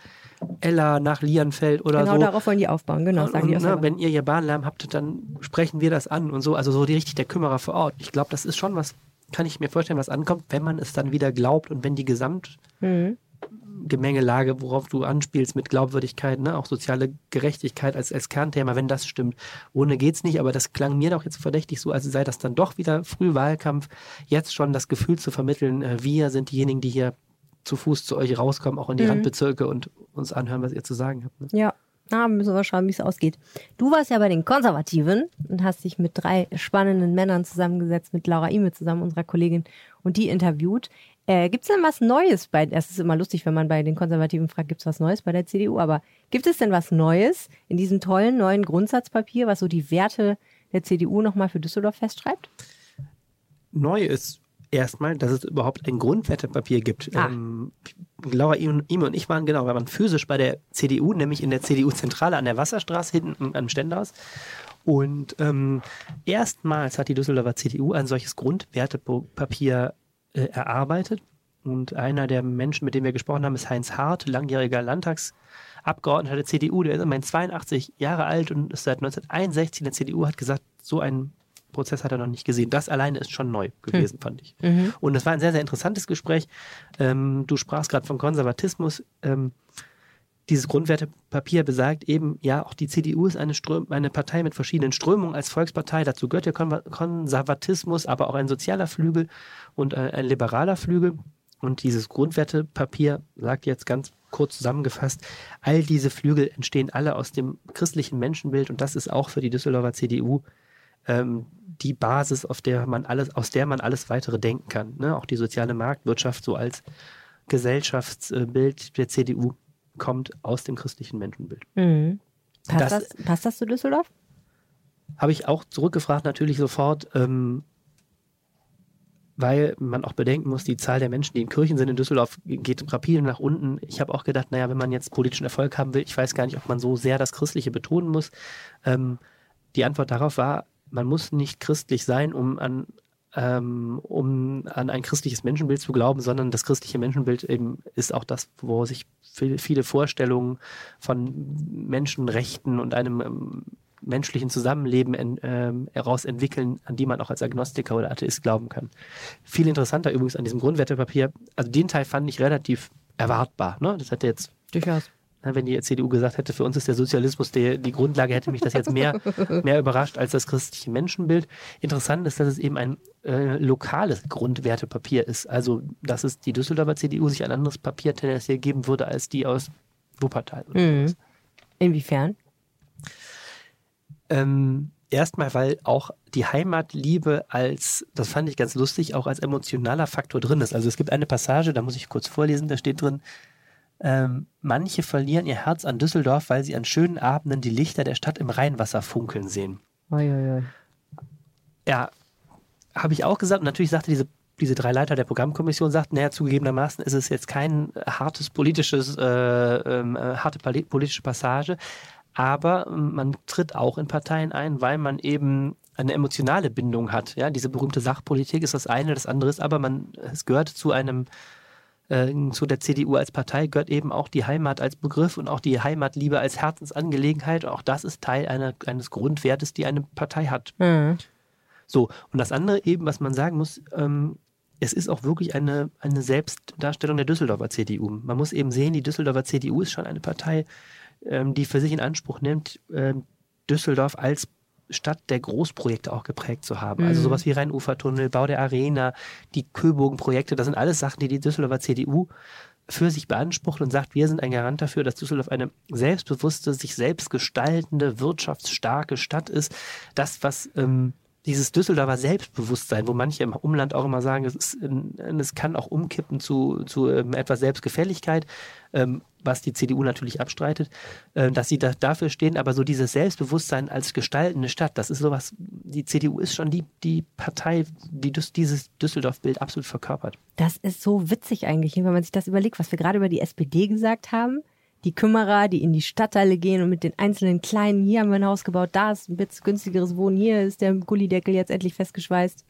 Ella, nach Lianfeld oder genau so. Genau darauf wollen die aufbauen, genau, sagen und, die auch ne, Wenn ihr hier Bahnlärm habt, dann sprechen wir das an und so, also so die richtig der Kümmerer vor Ort. Ich glaube, das ist schon was kann ich mir vorstellen, was ankommt, wenn man es dann wieder glaubt und wenn die Gesamtgemengelage, worauf du anspielst mit Glaubwürdigkeit, ne, auch soziale Gerechtigkeit als, als Kernthema, wenn das stimmt. Ohne geht's nicht, aber das klang mir doch jetzt verdächtig so, als sei das dann doch wieder Frühwahlkampf, jetzt schon das Gefühl zu vermitteln, äh, wir sind diejenigen, die hier zu Fuß zu euch rauskommen, auch in die mhm. Randbezirke und uns anhören, was ihr zu sagen habt. Ne? Ja, na, müssen wir schauen, wie es ausgeht. Du warst ja bei den Konservativen und hast dich mit drei spannenden Männern zusammengesetzt, mit Laura Ime zusammen, unserer Kollegin, und die interviewt. Äh, gibt es denn was Neues bei, es ist immer lustig, wenn man bei den Konservativen fragt, gibt es was Neues bei der CDU, aber gibt es denn was Neues in diesem tollen neuen Grundsatzpapier, was so die Werte der CDU nochmal für Düsseldorf festschreibt? Neu ist erstmal, dass es überhaupt ein Grundwertepapier gibt. Ah. Ähm, Laura, Ime und ich waren genau, wir waren physisch bei der CDU, nämlich in der CDU-Zentrale an der Wasserstraße hinten am Stendhaus. Und ähm, erstmals hat die Düsseldorfer CDU ein solches Grundwertepapier äh, erarbeitet. Und einer der Menschen, mit dem wir gesprochen haben, ist Heinz Hart, langjähriger Landtagsabgeordneter der CDU. Der ist immerhin 82 Jahre alt und ist seit 1961 in der CDU, hat gesagt, so ein Prozess hat er noch nicht gesehen. Das alleine ist schon neu gewesen, fand ich. Mhm. Und es war ein sehr, sehr interessantes Gespräch. Ähm, du sprachst gerade von Konservatismus. Ähm, dieses Grundwertepapier besagt eben, ja, auch die CDU ist eine, Ström eine Partei mit verschiedenen Strömungen als Volkspartei. Dazu gehört der Kon Konservatismus, aber auch ein sozialer Flügel und äh, ein liberaler Flügel. Und dieses Grundwertepapier sagt jetzt ganz kurz zusammengefasst, all diese Flügel entstehen alle aus dem christlichen Menschenbild und das ist auch für die Düsseldorfer CDU ähm, die Basis, auf der man alles, aus der man alles weitere denken kann. Ne? Auch die soziale Marktwirtschaft so als Gesellschaftsbild der CDU kommt aus dem christlichen Menschenbild. Mhm. Passt, Das- das, passt das zu Düsseldorf? Habe ich auch zurückgefragt, natürlich sofort, ähm, weil man auch bedenken muss, die Zahl der Menschen, die in Kirchen sind in Düsseldorf, geht rapide nach unten. Ich habe auch gedacht, naja, wenn man jetzt politischen Erfolg haben will, ich weiß gar nicht, ob man so sehr das Christliche betonen muss. Ähm, die Antwort darauf war, man muss nicht christlich sein, um an, ähm, um an ein christliches Menschenbild zu glauben, sondern das christliche Menschenbild eben ist auch das, wo sich viel- viele Vorstellungen von Menschenrechten und einem ähm, menschlichen Zusammenleben en, ähm, heraus entwickeln, an die man auch als Agnostiker oder Atheist glauben kann. Viel interessanter übrigens an diesem Grundwertepapier, also den Teil fand ich relativ erwartbar. Ne? Das hätte jetzt Durchaus. Wenn die CDU gesagt hätte, für uns ist der Sozialismus die, die Grundlage, hätte mich das jetzt mehr, mehr überrascht als das christliche Menschenbild. Interessant ist, dass es eben ein äh, lokales Grundwertepapier ist. Also, dass es die Düsseldorfer CDU sich ein anderes Papier tendenziell geben würde als die aus Wuppertal. Mhm. Inwiefern? Ähm, erstmal, weil auch die Heimatliebe als, das fand ich ganz lustig, auch als emotionaler Faktor drin ist. Also es gibt eine Passage, da muss ich kurz vorlesen, da steht drin, ähm, manche verlieren ihr Herz an Düsseldorf, weil sie an schönen Abenden die Lichter der Stadt im Rheinwasser funkeln sehen. Oi, oi, oi. Ja, habe ich auch gesagt. Und natürlich sagte diese, diese drei Leiter der Programmkommission, sagten, naja, zugegebenermaßen ist es jetzt kein hartes politisches, äh, ähm, äh, harte poli- politische Passage, aber man tritt auch in Parteien ein, weil man eben eine emotionale Bindung hat. Ja, diese berühmte Sachpolitik ist das eine, das andere ist aber, man, es gehört zu einem äh, zu der CDU als Partei gehört eben auch die Heimat als Begriff und auch die Heimatliebe als Herzensangelegenheit. Auch das ist Teil einer, eines Grundwertes, die eine Partei hat. Mhm. So, und das andere eben, was man sagen muss, ähm, es ist auch wirklich eine, eine Selbstdarstellung der Düsseldorfer CDU. Man muss eben sehen, die Düsseldorfer CDU ist schon eine Partei, ähm, die für sich in Anspruch nimmt, ähm, Düsseldorf als Stadt der Großprojekte auch geprägt zu haben. Also Mhm. sowas wie Rhein-Ufer-Tunnel, Bau der Arena, die Köbogen-Projekte, das sind alles Sachen, die die Düsseldorfer CDU für sich beansprucht und sagt, wir sind ein Garant dafür, dass Düsseldorf eine selbstbewusste, sich selbst gestaltende, wirtschaftsstarke Stadt ist. Das, was ähm, dieses Düsseldorfer Selbstbewusstsein, wo manche im Umland auch immer sagen, es, ist, ähm, es kann auch umkippen zu, zu ähm, etwas Selbstgefälligkeit, ähm, was die CDU natürlich abstreitet, äh, dass sie da, dafür stehen, aber so dieses Selbstbewusstsein als gestaltende Stadt, das ist sowas, die CDU ist schon die, die Partei, die dieses Düsseldorf-Bild absolut verkörpert. Das ist so witzig eigentlich, wenn man sich das überlegt, was wir gerade über die SPD gesagt haben. Die Kümmerer, die in die Stadtteile gehen und mit den einzelnen kleinen, hier haben wir ein Haus gebaut, da ist ein bisschen günstigeres Wohnen, hier ist der Gullideckel jetzt endlich festgeschweißt,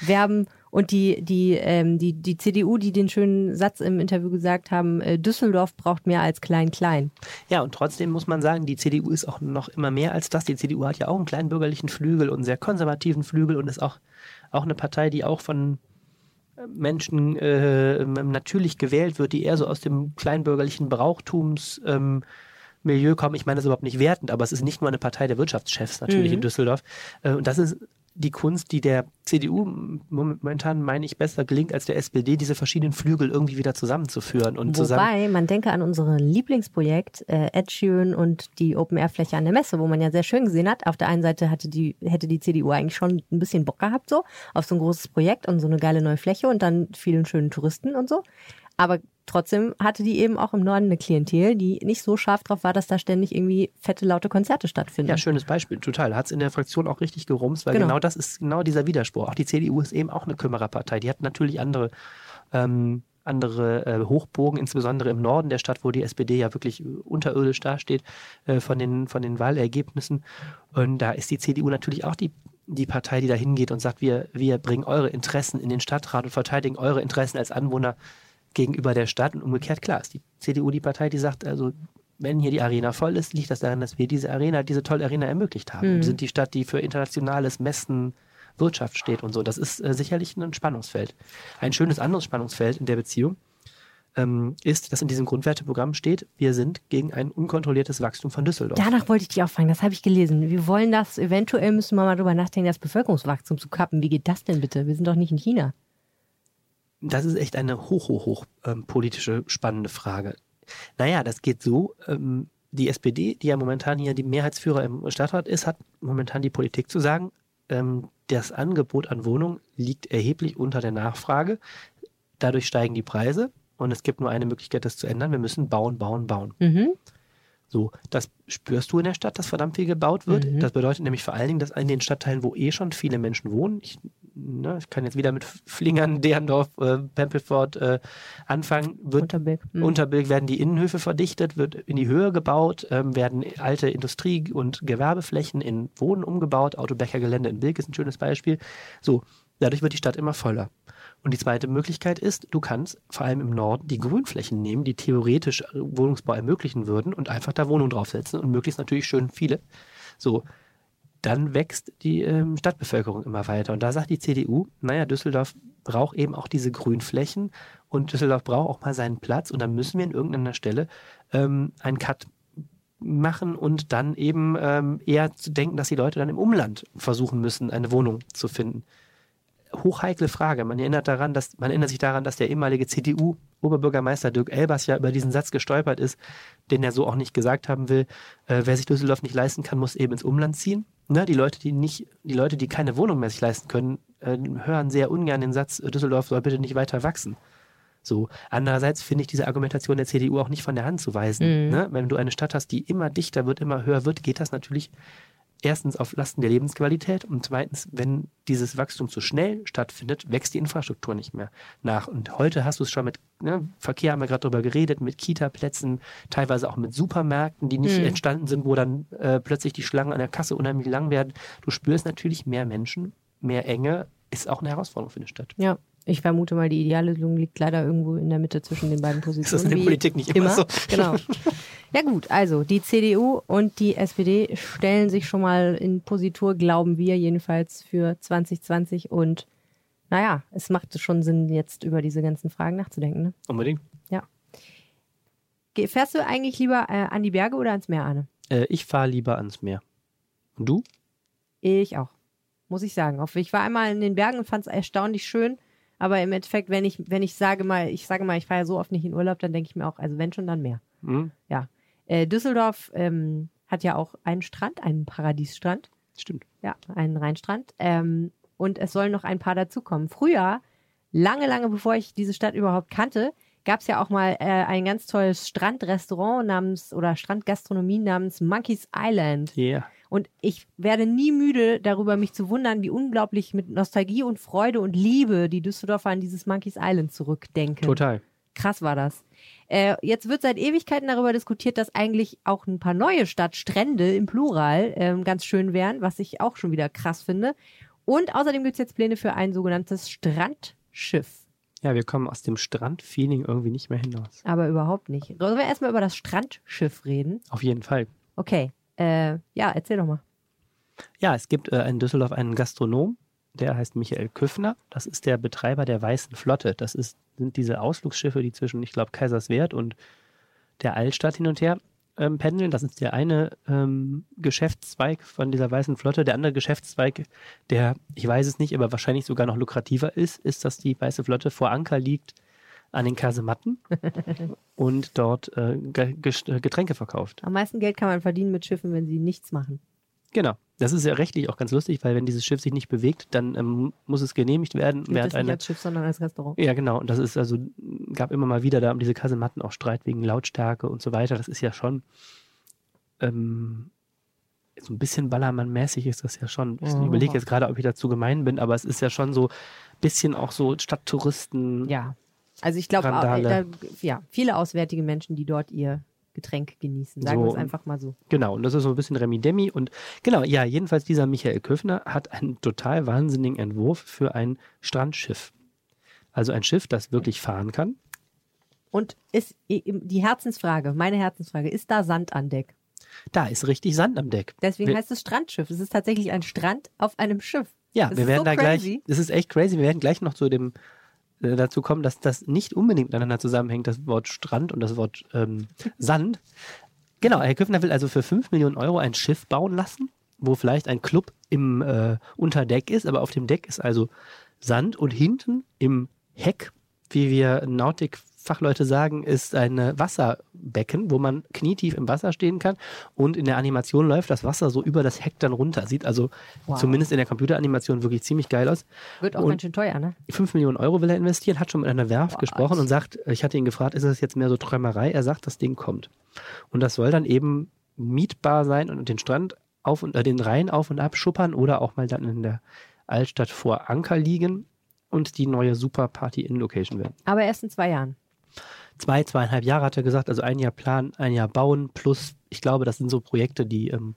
werben. Und die, die, ähm, die, die CDU, die den schönen Satz im Interview gesagt haben, äh, Düsseldorf braucht mehr als Klein-Klein. Ja, und trotzdem muss man sagen, die CDU ist auch noch immer mehr als das. Die CDU hat ja auch einen kleinen bürgerlichen Flügel und einen sehr konservativen Flügel und ist auch, auch eine Partei, die auch von äh, Menschen äh, natürlich gewählt wird, die eher so aus dem kleinbürgerlichen Brauchtums ähm, Milieu kommen. Ich meine das überhaupt nicht wertend, aber es ist nicht nur eine Partei der Wirtschaftschefs natürlich Mhm. in Düsseldorf. Äh, und das ist die Kunst, die der CDU momentan, meine ich, besser gelingt als der SPD, diese verschiedenen Flügel irgendwie wieder zusammenzuführen und zusammen. Wobei, man denke an unser Lieblingsprojekt, äh, Ed Sheeran und die Open-Air-Fläche an der Messe, wo man ja sehr schön gesehen hat. Auf der einen Seite hatte die, hätte die CDU eigentlich schon ein bisschen Bock gehabt, so, auf so ein großes Projekt und so eine geile neue Fläche und dann vielen schönen Touristen und so. Aber trotzdem hatte die eben auch im Norden eine Klientel, die nicht so scharf drauf war, dass da ständig irgendwie fette, laute Konzerte stattfinden. Ja, schönes Beispiel, total. Hat es in der Fraktion auch richtig gerumst, weil Genau. genau. das ist genau dieser Widerspruch. Auch die CDU ist eben auch eine Kümmererpartei. Die hat natürlich andere, ähm, andere äh, Hochburgen, insbesondere im Norden der Stadt, wo die SPD ja wirklich unterirdisch dasteht äh, von, den, von den Wahlergebnissen. Und da ist die CDU natürlich auch die, die Partei, die da hingeht und sagt, wir, wir bringen eure Interessen in den Stadtrat und verteidigen eure Interessen als Anwohner gegenüber der Stadt. Und umgekehrt, klar, ist die CDU die Partei, die sagt, also wenn hier die Arena voll ist, liegt das daran, dass wir diese Arena, diese tolle Arena ermöglicht haben. Mhm. Wir sind die Stadt, die für internationales Messen Wirtschaft steht und so. Das ist äh, sicherlich ein Spannungsfeld. Ein schönes anderes Spannungsfeld in der Beziehung ähm, ist, dass in diesem Grundwerteprogramm steht, wir sind gegen ein unkontrolliertes Wachstum von Düsseldorf. Danach wollte ich dich auch fragen, das habe ich gelesen. Wir wollen das, eventuell müssen wir mal drüber nachdenken, das Bevölkerungswachstum zu kappen. Wie geht das denn bitte? Wir sind doch nicht in China. Das ist echt eine hoch, hoch, hoch ähm, politische, spannende Frage. Naja, das geht so. Ähm, die SPD, die ja momentan hier die Mehrheitsführer im Stadtrat ist, hat momentan die Politik zu sagen, ähm, das Angebot an Wohnungen liegt erheblich unter der Nachfrage. Dadurch steigen die Preise und es gibt nur eine Möglichkeit, das zu ändern. Wir müssen bauen, bauen, bauen. Mhm. So, das spürst du in der Stadt, dass verdammt viel gebaut wird. Mhm. Das bedeutet nämlich vor allen Dingen, dass in den Stadtteilen, wo eh schon viele Menschen wohnen, ich, ne, ich kann jetzt wieder mit Flingern, Derndorf, äh, Pempelfort äh, anfangen, wird Unterberg. Mhm. Unterbild werden die Innenhöfe verdichtet, wird in die Höhe gebaut, ähm, werden alte Industrie- und Gewerbeflächen in Wohnen umgebaut. Autobäckergelände in Bilk ist ein schönes Beispiel. So, dadurch wird die Stadt immer voller. Und die zweite Möglichkeit ist, du kannst vor allem im Norden die Grünflächen nehmen, die theoretisch äh, Wohnungsbau ermöglichen würden und einfach da Wohnungen draufsetzen und möglichst natürlich schön viele. So, dann wächst die ähm, Stadtbevölkerung immer weiter. Und da sagt die CDU, naja, Düsseldorf braucht eben auch diese Grünflächen und Düsseldorf braucht auch mal seinen Platz und dann müssen wir in irgendeiner Stelle ähm, einen Cut machen und dann eben ähm, eher zu denken, dass die Leute dann im Umland versuchen müssen, eine Wohnung zu finden. Hochheikle Frage. Man erinnert daran, dass man erinnert sich daran, dass der ehemalige CDU-Oberbürgermeister Dirk Elbers ja über diesen Satz gestolpert ist, den er so auch nicht gesagt haben will. Äh, wer sich Düsseldorf nicht leisten kann, muss eben ins Umland ziehen. Ne? Die Leute, die nicht, die Leute, die keine Wohnung mehr sich leisten können, äh, hören sehr ungern den Satz, äh, Düsseldorf soll bitte nicht weiter wachsen. So. Andererseits finde ich diese Argumentation der CDU auch nicht von der Hand zu weisen. Mhm. Ne? Wenn du eine Stadt hast, die immer dichter wird, immer höher wird, geht das natürlich erstens auf Lasten der Lebensqualität und zweitens, wenn dieses Wachstum zu schnell stattfindet, wächst die Infrastruktur nicht mehr nach. Und heute hast du es schon mit ne, Verkehr, haben wir gerade drüber geredet, mit Kita-Plätzen, teilweise auch mit Supermärkten, die nicht Mhm. entstanden sind, wo dann äh, plötzlich die Schlangen an der Kasse unheimlich lang werden. Du spürst natürlich mehr Menschen, mehr Enge, ist auch eine Herausforderung für eine Stadt. Ja, ich vermute mal, die Ideallösung liegt leider irgendwo in der Mitte zwischen den beiden Positionen. Ist das in der Politik nicht immer, so? Genau. Ja gut, also die CDU und die SPD stellen sich schon mal in Positur, glauben wir jedenfalls für 2020 und naja, es macht schon Sinn, jetzt über diese ganzen Fragen nachzudenken. Ne? Unbedingt. Ge- Fährst du eigentlich lieber äh, an die Berge oder ans Meer, Arne? Äh, ich fahre lieber ans Meer. Und du? Ich auch, muss ich sagen. Ich war einmal in den Bergen und fand es erstaunlich schön. Aber im Endeffekt, wenn ich, wenn ich sage mal, ich sage mal, ich fahre ja so oft nicht in Urlaub, dann denke ich mir auch, also wenn schon, dann mehr. Hm? Äh, Düsseldorf ähm, hat ja auch einen Strand, einen Paradiesstrand. Stimmt. Ja, einen Rheinstrand. Ähm, und es sollen noch ein paar dazukommen. Früher, lange, lange bevor ich diese Stadt überhaupt kannte, gab es ja auch mal äh, ein ganz tolles Strandrestaurant namens oder Strandgastronomie namens Monkey's Island. Ja. Und ich werde nie müde darüber, mich zu wundern, wie unglaublich mit Nostalgie und Freude und Liebe die Düsseldorfer an dieses Monkey's Island zurückdenken. Total. Krass war das. Äh, jetzt wird seit Ewigkeiten darüber diskutiert, dass eigentlich auch ein paar neue Stadtstrände im Plural ähm, ganz schön wären, was ich auch schon wieder krass finde. Und außerdem gibt es jetzt Pläne für ein sogenanntes Strandschiff. Ja, wir kommen aus dem Strandfeeling irgendwie nicht mehr hinaus. Aber überhaupt nicht. Sollen wir erstmal über das Strandschiff reden? Auf jeden Fall. Okay. Äh, ja, erzähl doch mal. Ja, es gibt äh, in Düsseldorf einen Gastronom, der heißt Michael Küffner. Das ist der Betreiber der Weißen Flotte. Das ist, sind diese Ausflugsschiffe, die zwischen, ich glaube, Kaiserswerth und der Altstadt hin und her ähm, pendeln. Das ist der eine ähm, Geschäftszweig von dieser Weißen Flotte. Der andere Geschäftszweig, der, ich weiß es nicht, aber wahrscheinlich sogar noch lukrativer ist, ist, dass die Weiße Flotte vor Anker liegt an den Kasematten und dort äh, äh, Getränke verkauft. Am meisten Geld kann man verdienen mit Schiffen, wenn sie nichts machen. Genau. Das ist ja rechtlich auch ganz lustig, weil wenn dieses Schiff sich nicht bewegt, dann ähm, muss es genehmigt werden. Gilt das hat nicht eine, als Schiff, sondern als Restaurant. ja, genau. Und das ist also, gab immer mal wieder da um diese Kasematten auch Streit wegen Lautstärke und so weiter. Das ist ja schon ähm, so ein bisschen Ballermann-mäßig ist das ja schon. Ich Oh. überlege jetzt gerade, ob ich dazu gemein bin, aber es ist ja schon so ein bisschen auch so Stadttouristen. Ja. Also ich glaube, Randale. ja, viele auswärtige Menschen, die dort ihr Getränk genießen. Sagen So. wir es einfach mal so. Genau, und das ist so ein bisschen Remi-Demi. Und genau, ja, jedenfalls dieser Michael Köfner hat einen total wahnsinnigen Entwurf für ein Strandschiff. Also ein Schiff, das wirklich fahren kann. Und ist die Herzensfrage, meine Herzensfrage, ist da Sand an Deck? Da ist richtig Sand am Deck. Deswegen Wir- heißt es Strandschiff. Es ist tatsächlich ein Strand auf einem Schiff. Ja, Das wir werden so da crazy. gleich, das ist echt crazy, wir werden gleich noch zu dem dazu kommen, dass das nicht unbedingt miteinander zusammenhängt, das Wort Strand und das Wort ähm, Sand. Genau, Herr Küffner will also für 5 Millionen Euro ein Schiff bauen lassen, wo vielleicht ein Club im äh, Unterdeck ist, aber auf dem Deck ist also Sand und hinten im Heck, wie wir Nautikfachleute sagen, ist ein äh, Wasserbecken, wo man knietief im Wasser stehen kann und in der Animation läuft das Wasser so über das Heck dann runter. Sieht also Wow. zumindest in der Computeranimation wirklich ziemlich geil aus. Wird auch Und- ganz schön teuer, ne? 5 Millionen Euro will er investieren, hat schon mit einer Werft What? gesprochen und sagt, ich hatte ihn gefragt, ist das jetzt mehr so Träumerei? Er sagt, das Ding kommt. Und das soll dann eben mietbar sein und den Strand auf und äh, den Rhein auf und ab schuppern oder auch mal dann in der Altstadt vor Anker liegen und die neue Super Party in Location werden. Aber erst in zwei Jahren. Zwei, zweieinhalb Jahre hat er gesagt, also ein Jahr planen, ein Jahr bauen, plus, ich glaube, das sind so Projekte, die ähm,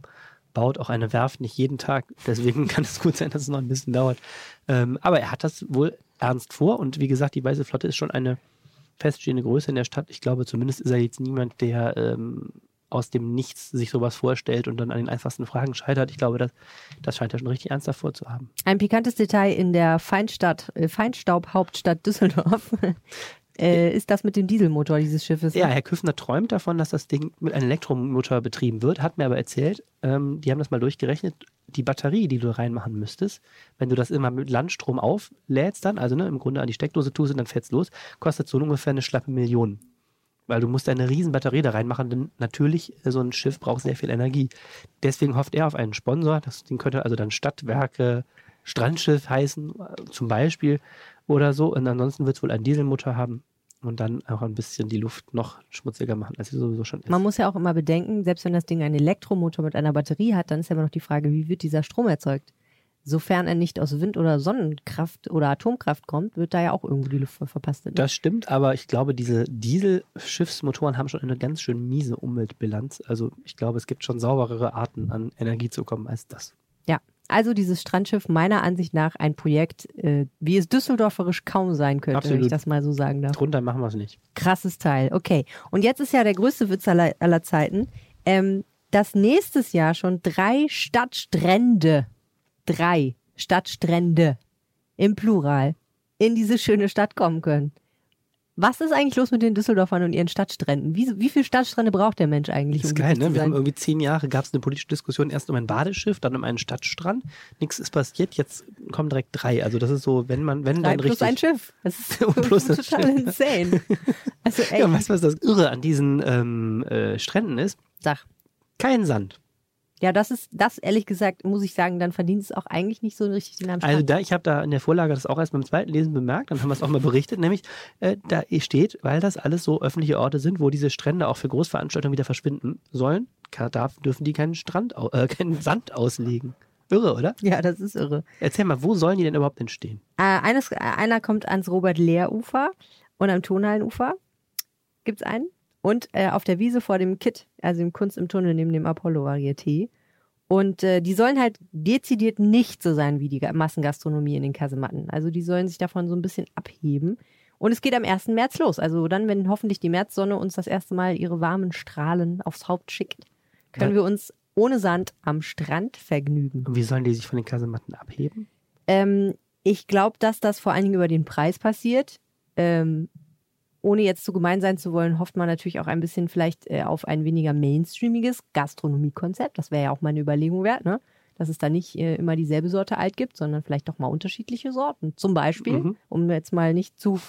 baut auch eine Werft nicht jeden Tag. Deswegen kann es gut sein, dass es noch ein bisschen dauert. Ähm, aber er hat das wohl ernst vor und wie gesagt, die Weiße Flotte ist schon eine feststehende Größe in der Stadt. Ich glaube, zumindest ist er jetzt niemand, der ähm, aus dem Nichts sich sowas vorstellt und dann an den einfachsten Fragen scheitert. Ich glaube, das, das scheint er schon richtig ernst davor zu haben. Ein pikantes Detail in der Feinstadt, äh, Feinstaubhauptstadt Düsseldorf äh, ist das mit dem Dieselmotor dieses Schiffes. Ja, Herr Küffner träumt davon, dass das Ding mit einem Elektromotor betrieben wird, hat mir aber erzählt, ähm, die haben das mal durchgerechnet, die Batterie, die du reinmachen müsstest, wenn du das immer mit Landstrom auflädst dann, also ne, im Grunde an die Steckdose tust und dann fährt's los, kostet so ungefähr eine schlappe Million. Weil du musst eine riesen Batterie da reinmachen, denn natürlich, äh, so ein Schiff braucht sehr viel Energie. Deswegen hofft er auf einen Sponsor, das Ding könnte also dann Stadtwerke Strandschiff heißen, äh, zum Beispiel, oder so. Und ansonsten wird es wohl einen Dieselmotor haben und dann auch ein bisschen die Luft noch schmutziger machen, als sie sowieso schon ist. Man muss ja auch immer bedenken, selbst wenn das Ding einen Elektromotor mit einer Batterie hat, dann ist ja immer noch die Frage, wie wird dieser Strom erzeugt? Sofern er nicht aus Wind- oder Sonnenkraft oder Atomkraft kommt, wird da ja auch irgendwo die Luft voll verpasst. Ne? Das stimmt, aber ich glaube, diese Dieselschiffsmotoren haben schon eine ganz schön miese Umweltbilanz. Also ich glaube, es gibt schon sauberere Arten, an Energie zu kommen als das. Ja, also dieses Strandschiff meiner Ansicht nach ein Projekt, äh, wie es düsseldorferisch kaum sein könnte, wenn ich Absolut. das mal so sagen darf. Drunter machen wir es nicht. Krasses Teil. Okay. Und jetzt ist ja der größte Witz aller, aller Zeiten, ähm, dass nächstes Jahr schon drei Stadtstrände, drei Stadtstrände im Plural in diese schöne Stadt kommen können. Was ist eigentlich los mit den Düsseldorfern und ihren Stadtstränden? Wie, wie viele Stadtstrände braucht der Mensch eigentlich? Das ist um geil, ne? Wir haben irgendwie zehn Jahre, gab es eine politische Diskussion erst um ein Badeschiff, dann um einen Stadtstrand. Nichts ist passiert, jetzt kommen direkt drei. Also das ist so, wenn man, wenn Drei dann plus richtig. ein Schiff. Das ist plus das total Schiff. insane. Also ey, Ja, weißt du, was das Irre an diesen ähm, äh, Stränden ist? sag. Kein Sand. Ja, das ist, das ehrlich gesagt, muss ich sagen, dann verdient es auch eigentlich nicht so richtig den Namen Also da, ich habe da in der Vorlage das auch erst beim zweiten Lesen bemerkt, dann haben wir es auch mal berichtet, nämlich äh, da steht, weil das alles so öffentliche Orte sind, wo diese Strände auch für Großveranstaltungen wieder verschwinden sollen, ka- darf, dürfen die keinen Strand, äh, keinen Sand auslegen. Irre, oder? Ja, das ist irre. Erzähl mal, wo sollen die denn überhaupt entstehen? Äh, eines, äh, einer kommt ans Robert-Lehr-Ufer und am Tonhallenufer gibt's einen. Und äh, auf der Wiese vor dem KIT, also dem Kunst im Tunnel neben dem Apollo-Varieté. Und äh, die sollen halt dezidiert nicht so sein wie die Ga- Massengastronomie in den Kasematten. Also die sollen sich davon so ein bisschen abheben. Und es geht am 1. März los. Also dann, wenn hoffentlich die Märzsonne uns das erste Mal ihre warmen Strahlen aufs Haupt schickt, können Ja. wir uns ohne Sand am Strand vergnügen. Und wie sollen die sich von den Kasematten abheben? Ähm, ich glaube, dass das vor allen Dingen über den Preis passiert. Ähm, ohne jetzt zu gemein sein zu wollen, hofft man natürlich auch ein bisschen vielleicht äh, auf ein weniger mainstreamiges Gastronomiekonzept. Das wäre ja auch mal eine Überlegung wert, ne? Dass es da nicht äh, immer dieselbe Sorte alt gibt, sondern vielleicht doch mal unterschiedliche Sorten. Zum Beispiel, Mhm. um jetzt mal nicht zu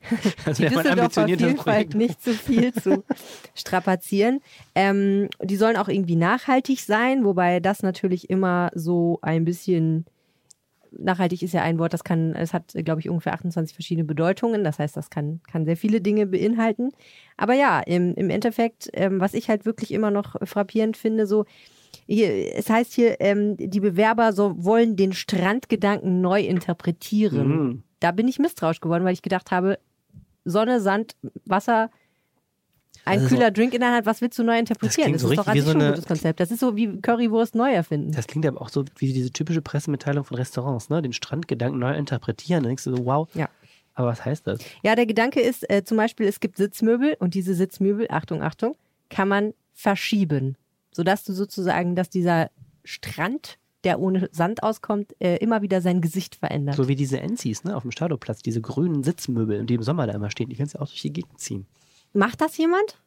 die Düsseldorfer Vielfalt Projekt. nicht zu viel zu strapazieren. Ähm, die sollen auch irgendwie nachhaltig sein, wobei das natürlich immer so ein bisschen nachhaltig ist ja ein Wort, das kann, es hat, glaube ich, ungefähr 28 verschiedene Bedeutungen. Das heißt, das kann, kann sehr viele Dinge beinhalten. Aber ja, im, im Endeffekt, ähm, was ich halt wirklich immer noch frappierend finde, so, hier, es heißt hier, ähm, die Bewerber so wollen den Strandgedanken neu interpretieren. Mhm. Da bin ich misstrauisch geworden, weil ich gedacht habe, Sonne, Sand, Wasser, ein Also, kühler Drink in der Hand, was willst du neu interpretieren? klingt Das, so ist doch eigentlich so schon ein gutes Konzept. Das ist so wie Currywurst neu erfinden. Das klingt aber auch so wie diese typische Pressemitteilung von Restaurants, ne? Den Strandgedanken neu interpretieren. Da denkst du so, wow. Ja. Aber was heißt das? Ja, der Gedanke ist äh, zum Beispiel, es gibt Sitzmöbel und diese Sitzmöbel, Achtung, Achtung, kann man verschieben, sodass du sozusagen, dass dieser Strand der ohne Sand auskommt, äh, immer wieder sein Gesicht verändert. So wie diese Enzis ne, auf dem Stadoplatz, diese grünen Sitzmöbel, die im Sommer da immer stehen, die kannst du auch durch die Gegend ziehen. Macht das jemand?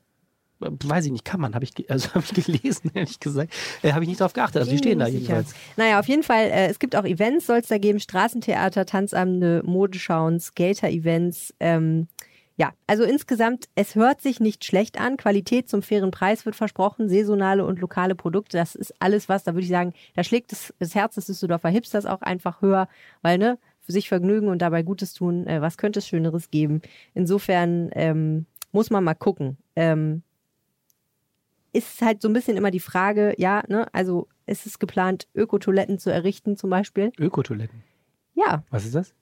Weiß ich nicht, kann man, habe ich, also habe ich gelesen, ehrlich gesagt. Äh, habe ich nicht drauf geachtet, also die stehen da nicht jedenfalls. Naja, auf jeden Fall, äh, es gibt auch Events, soll es da geben, Straßentheater, Tanzabende, Modeschauen, Skater-Events. Ähm, ja, also insgesamt, es hört sich nicht schlecht an. Qualität zum fairen Preis wird versprochen, saisonale und lokale Produkte, das ist alles was, da würde ich sagen, da schlägt das, das Herz des Düsseldorfer Hipsters auch einfach höher, weil, ne, für sich vergnügen und dabei Gutes tun, äh, was könnte es Schöneres geben? Insofern ähm, muss man mal gucken. Ähm, ist halt so ein bisschen immer die Frage, ja, ne, also ist es geplant, Ökotoiletten zu errichten zum Beispiel? Ökotoiletten. Ja, Was ist das?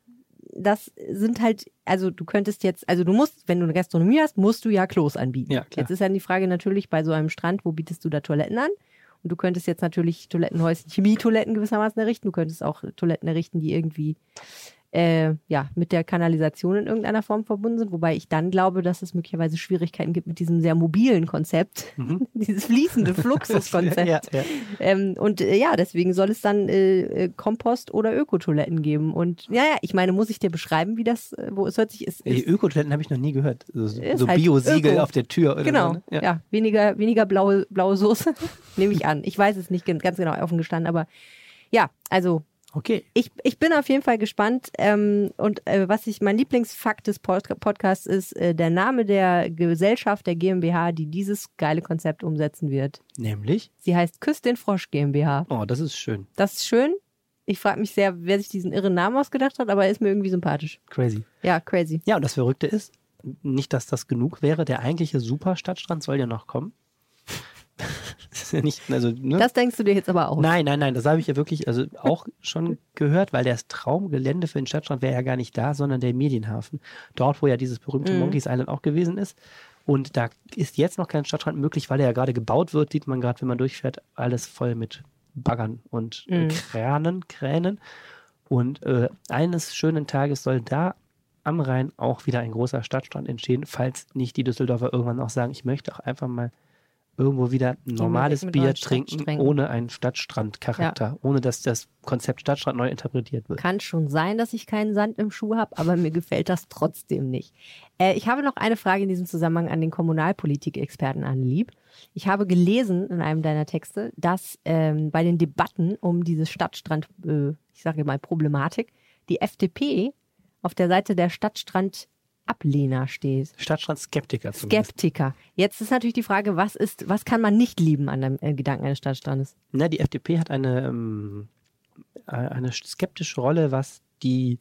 das sind halt, also du könntest jetzt, also du musst, wenn du eine Gastronomie hast, musst du ja Klos anbieten. Ja, klar. Jetzt ist dann die Frage natürlich bei so einem Strand, wo bietest du da Toiletten an? Und du könntest jetzt natürlich Toilettenhäuschen, Chemietoiletten gewissermaßen errichten. Du könntest auch Toiletten errichten, die irgendwie äh, ja, mit der Kanalisation in irgendeiner Form verbunden sind. Wobei ich dann glaube, dass es möglicherweise Schwierigkeiten gibt mit diesem sehr mobilen Konzept, dieses fließende Fluxuskonzept. Mhm. ja, ja. Ähm, und äh, ja, deswegen soll es dann äh, äh, Kompost- oder Ökotoiletten geben. Und ja, ja, ich meine, muss ich dir beschreiben, wie das, äh, wo es hört sich, ist, Die ist Ökotoiletten habe ich noch nie gehört. So, so halt Bio-Siegel auf der Tür oder genau, so. ne? ja. weniger, weniger blaue, blaue Soße, nehme ich an. Ich weiß es nicht ganz genau offen gestanden, aber ja, also Okay. ich, ich bin auf jeden Fall gespannt. Ähm, und äh, was ich, mein Lieblingsfakt des Pod Podcasts ist, äh, der Name der Gesellschaft, der GmbH, die dieses geile Konzept umsetzen wird. Nämlich? Sie heißt Küss den Frosch GmbH. Oh, das ist schön. Das ist schön. Ich frage mich sehr, wer sich diesen irren Namen ausgedacht hat, aber er ist mir irgendwie sympathisch. Crazy. Ja, crazy. Ja, und das Verrückte ist, nicht, dass das genug wäre, der eigentliche Superstadtstrand soll ja noch kommen. Das ist ja nicht, also, ne? Das denkst du dir jetzt aber auch. Nein, nein, nein, das habe ich ja wirklich also auch schon gehört, weil das Traumgelände für den Stadtstrand wäre ja gar nicht da, sondern der Medienhafen. Dort, wo ja dieses berühmte Mhm. Monkeys Island auch gewesen ist. Und da ist jetzt noch kein Stadtstrand möglich, weil er ja gerade gebaut wird, sieht man gerade, wenn man durchfährt, alles voll mit Baggern und äh, Mhm. Kränen, Kränen. Und äh, eines schönen Tages soll da am Rhein auch wieder ein großer Stadtstrand entstehen, falls nicht die Düsseldorfer irgendwann auch sagen, ich möchte auch einfach mal irgendwo wieder normales Bier trinken, ohne einen Stadtstrand-Charakter, ohne dass das Konzept Stadtstrand neu interpretiert wird. Kann schon sein, dass ich keinen Sand im Schuh habe, aber mir gefällt das trotzdem nicht. Äh, ich habe noch eine Frage in diesem Zusammenhang an den Kommunalpolitik-Experten Anne Lieb. Ich habe gelesen in einem deiner Texte, dass ähm, bei den Debatten um diese Stadtstrand, äh, ich sage mal Problematik, die FDP auf der Seite der Stadtstrand-Ablehner steht. Stadtstrand-Skeptiker zumindest. Skeptiker. Jetzt ist natürlich die Frage, was ist, was kann man nicht lieben an dem äh, Gedanken eines Stadtstrandes? Na, die FDP hat eine, ähm, äh, eine skeptische Rolle, was die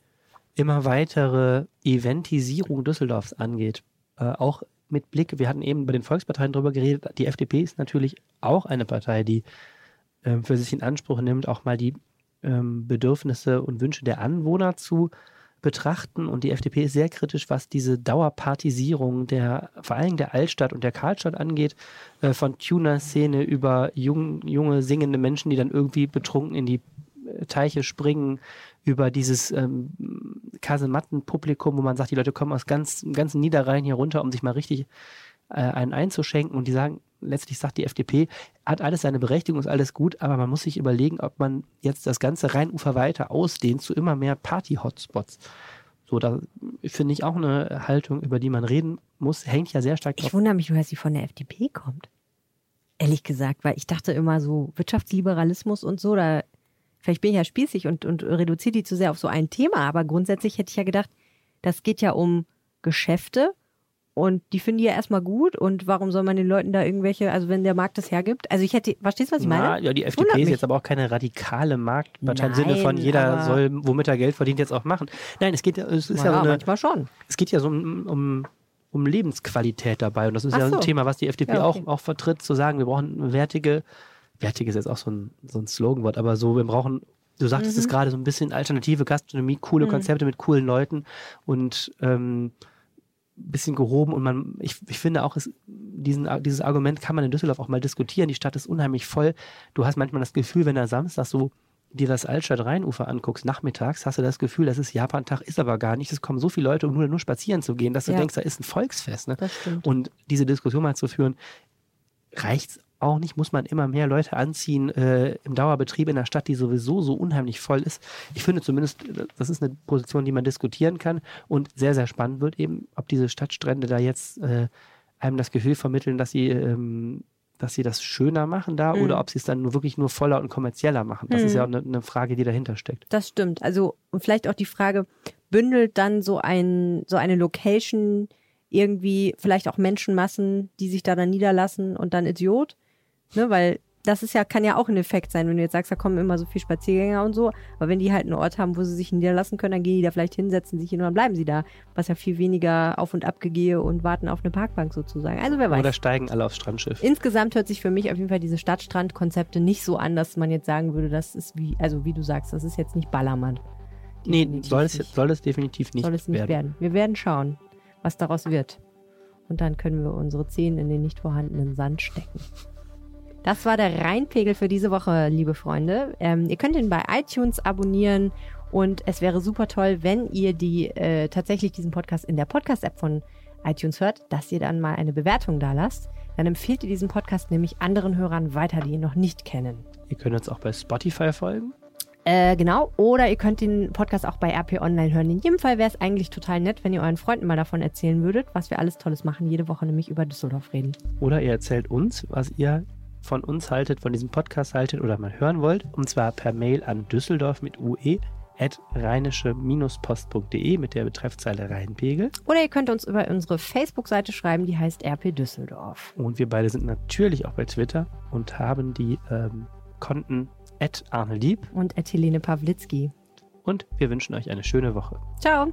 immer weitere Eventisierung Düsseldorfs angeht. Äh, auch mit Blick, wir hatten eben bei den Volksparteien drüber geredet, die FDP ist natürlich auch eine Partei, die ähm, für sich in Anspruch nimmt, auch mal die ähm, Bedürfnisse und Wünsche der Anwohner zu betrachten. Und die FDP ist sehr kritisch, was diese Dauerpartisierung der, vor allem der Altstadt und der Karlstadt angeht, äh, von Tuner-Szene über jung, junge singende Menschen, die dann irgendwie betrunken in die äh, Teiche springen, über dieses ähm, Kasematten-Publikum, wo man sagt, die Leute kommen aus ganz, ganzen Niederrhein hier runter, um sich mal richtig äh, einen einzuschenken und die sagen, letztlich sagt die FDP, hat alles seine Berechtigung, ist alles gut, aber man muss sich überlegen, ob man jetzt das ganze Rheinufer weiter ausdehnt zu immer mehr Party-Hotspots. So, da finde ich auch eine Haltung, über die man reden muss, hängt ja sehr stark Ich wundere mich nur, dass sie von der FDP kommt. Ehrlich gesagt, weil ich dachte immer so Wirtschaftsliberalismus und so, da vielleicht bin ich ja spießig und, und reduziere die zu sehr auf so ein Thema, aber grundsätzlich hätte ich ja gedacht, das geht ja um Geschäfte und die finden die ja erstmal gut und warum soll man den Leuten da irgendwelche, also wenn der Markt das hergibt, also ich hätte, verstehst du, was ich Na, meine? ja, die FDP ist jetzt aber auch keine radikale Marktpartei im Sinne von jeder soll, womit er Geld verdient, jetzt auch machen. Nein, es geht ja, es ist Naja, ja so eine, manchmal schon. es geht ja so um, um, um Lebensqualität dabei. Und das ist Ach ja so. ein Thema, was die FDP Ja, okay. auch, auch vertritt, zu sagen, wir brauchen wertige, wertig ist jetzt auch so ein, so ein Sloganwort, aber so, wir brauchen, du sagtest Mhm. es gerade, so ein bisschen alternative Gastronomie, coole Konzepte mit coolen Leuten und ähm, bisschen gehoben und man, ich, ich finde auch, es, diesen, dieses Argument kann man in Düsseldorf auch mal diskutieren. Die Stadt ist unheimlich voll. Du hast manchmal das Gefühl, wenn du Samstag so dir das Altstadt-Rheinufer anguckst, nachmittags, hast du das Gefühl, das ist Japantag, ist aber gar nicht. Es kommen so viele Leute, um nur, nur spazieren zu gehen, dass du Ja. denkst, da ist ein Volksfest. Ne? Und diese Diskussion mal zu führen, reicht auch nicht, muss man immer mehr Leute anziehen äh, im Dauerbetrieb in einer Stadt, die sowieso so unheimlich voll ist. Ich finde zumindest, das ist eine Position, die man diskutieren kann und sehr, sehr spannend wird eben, ob diese Stadtstrände da jetzt äh, einem das Gefühl vermitteln, dass sie ähm, dass sie das schöner machen da mhm. oder ob sie es dann nur wirklich nur voller und kommerzieller machen. Das mhm. ist ja eine, eine, Frage, die dahinter steckt. Das stimmt. Also und vielleicht auch die Frage, bündelt dann so ein so eine Location irgendwie vielleicht auch Menschenmassen, die sich da dann niederlassen und dann Idiot? Ne, weil das ist ja, kann ja auch ein Effekt sein, wenn du jetzt sagst, da kommen immer so viele Spaziergänger und so. Aber wenn die halt einen Ort haben, wo sie sich niederlassen können, dann gehen die da vielleicht hinsetzen sich hin und dann bleiben sie da. Was ja viel weniger auf und ab gegehe und warten auf eine Parkbank sozusagen. Also wer weiß. Oder steigen alle aufs Strandschiff. Insgesamt hört sich für mich auf jeden Fall diese Stadtstrandkonzepte nicht so an, dass man jetzt sagen würde, das ist wie, also wie du sagst, das ist jetzt nicht Ballermann. Definitiv nee, soll es, soll es definitiv nicht, soll es nicht werden. werden. Wir werden schauen, was daraus wird. Und dann können wir unsere Zehen in den nicht vorhandenen Sand stecken. Das war der Rheinpegel für diese Woche, liebe Freunde. Ähm, ihr könnt ihn bei iTunes abonnieren und es wäre super toll, wenn ihr die äh, tatsächlich diesen Podcast in der Podcast-App von iTunes hört, dass ihr dann mal eine Bewertung da lasst. Dann empfehlt ihr diesen Podcast nämlich anderen Hörern weiter, die ihn noch nicht kennen. Ihr könnt uns auch bei Spotify folgen. Äh, genau. Oder ihr könnt den Podcast auch bei RP Online hören. In jedem Fall wäre es eigentlich total nett, wenn ihr euren Freunden mal davon erzählen würdet, was wir alles Tolles machen, jede Woche nämlich über Düsseldorf reden. Oder ihr erzählt uns, was ihr von uns haltet, von diesem Podcast haltet oder mal hören wollt, und zwar per Mail an Düsseldorf mit UE at rheinische-post.de mit der Betreffzeile Rheinpegel. Oder ihr könnt uns über unsere Facebook-Seite schreiben, die heißt RP Düsseldorf. Und wir beide sind natürlich auch bei Twitter und haben die ähm, Konten at Arne Lieb und at Helene Pawlitzki. Und wir wünschen euch eine schöne Woche. Ciao.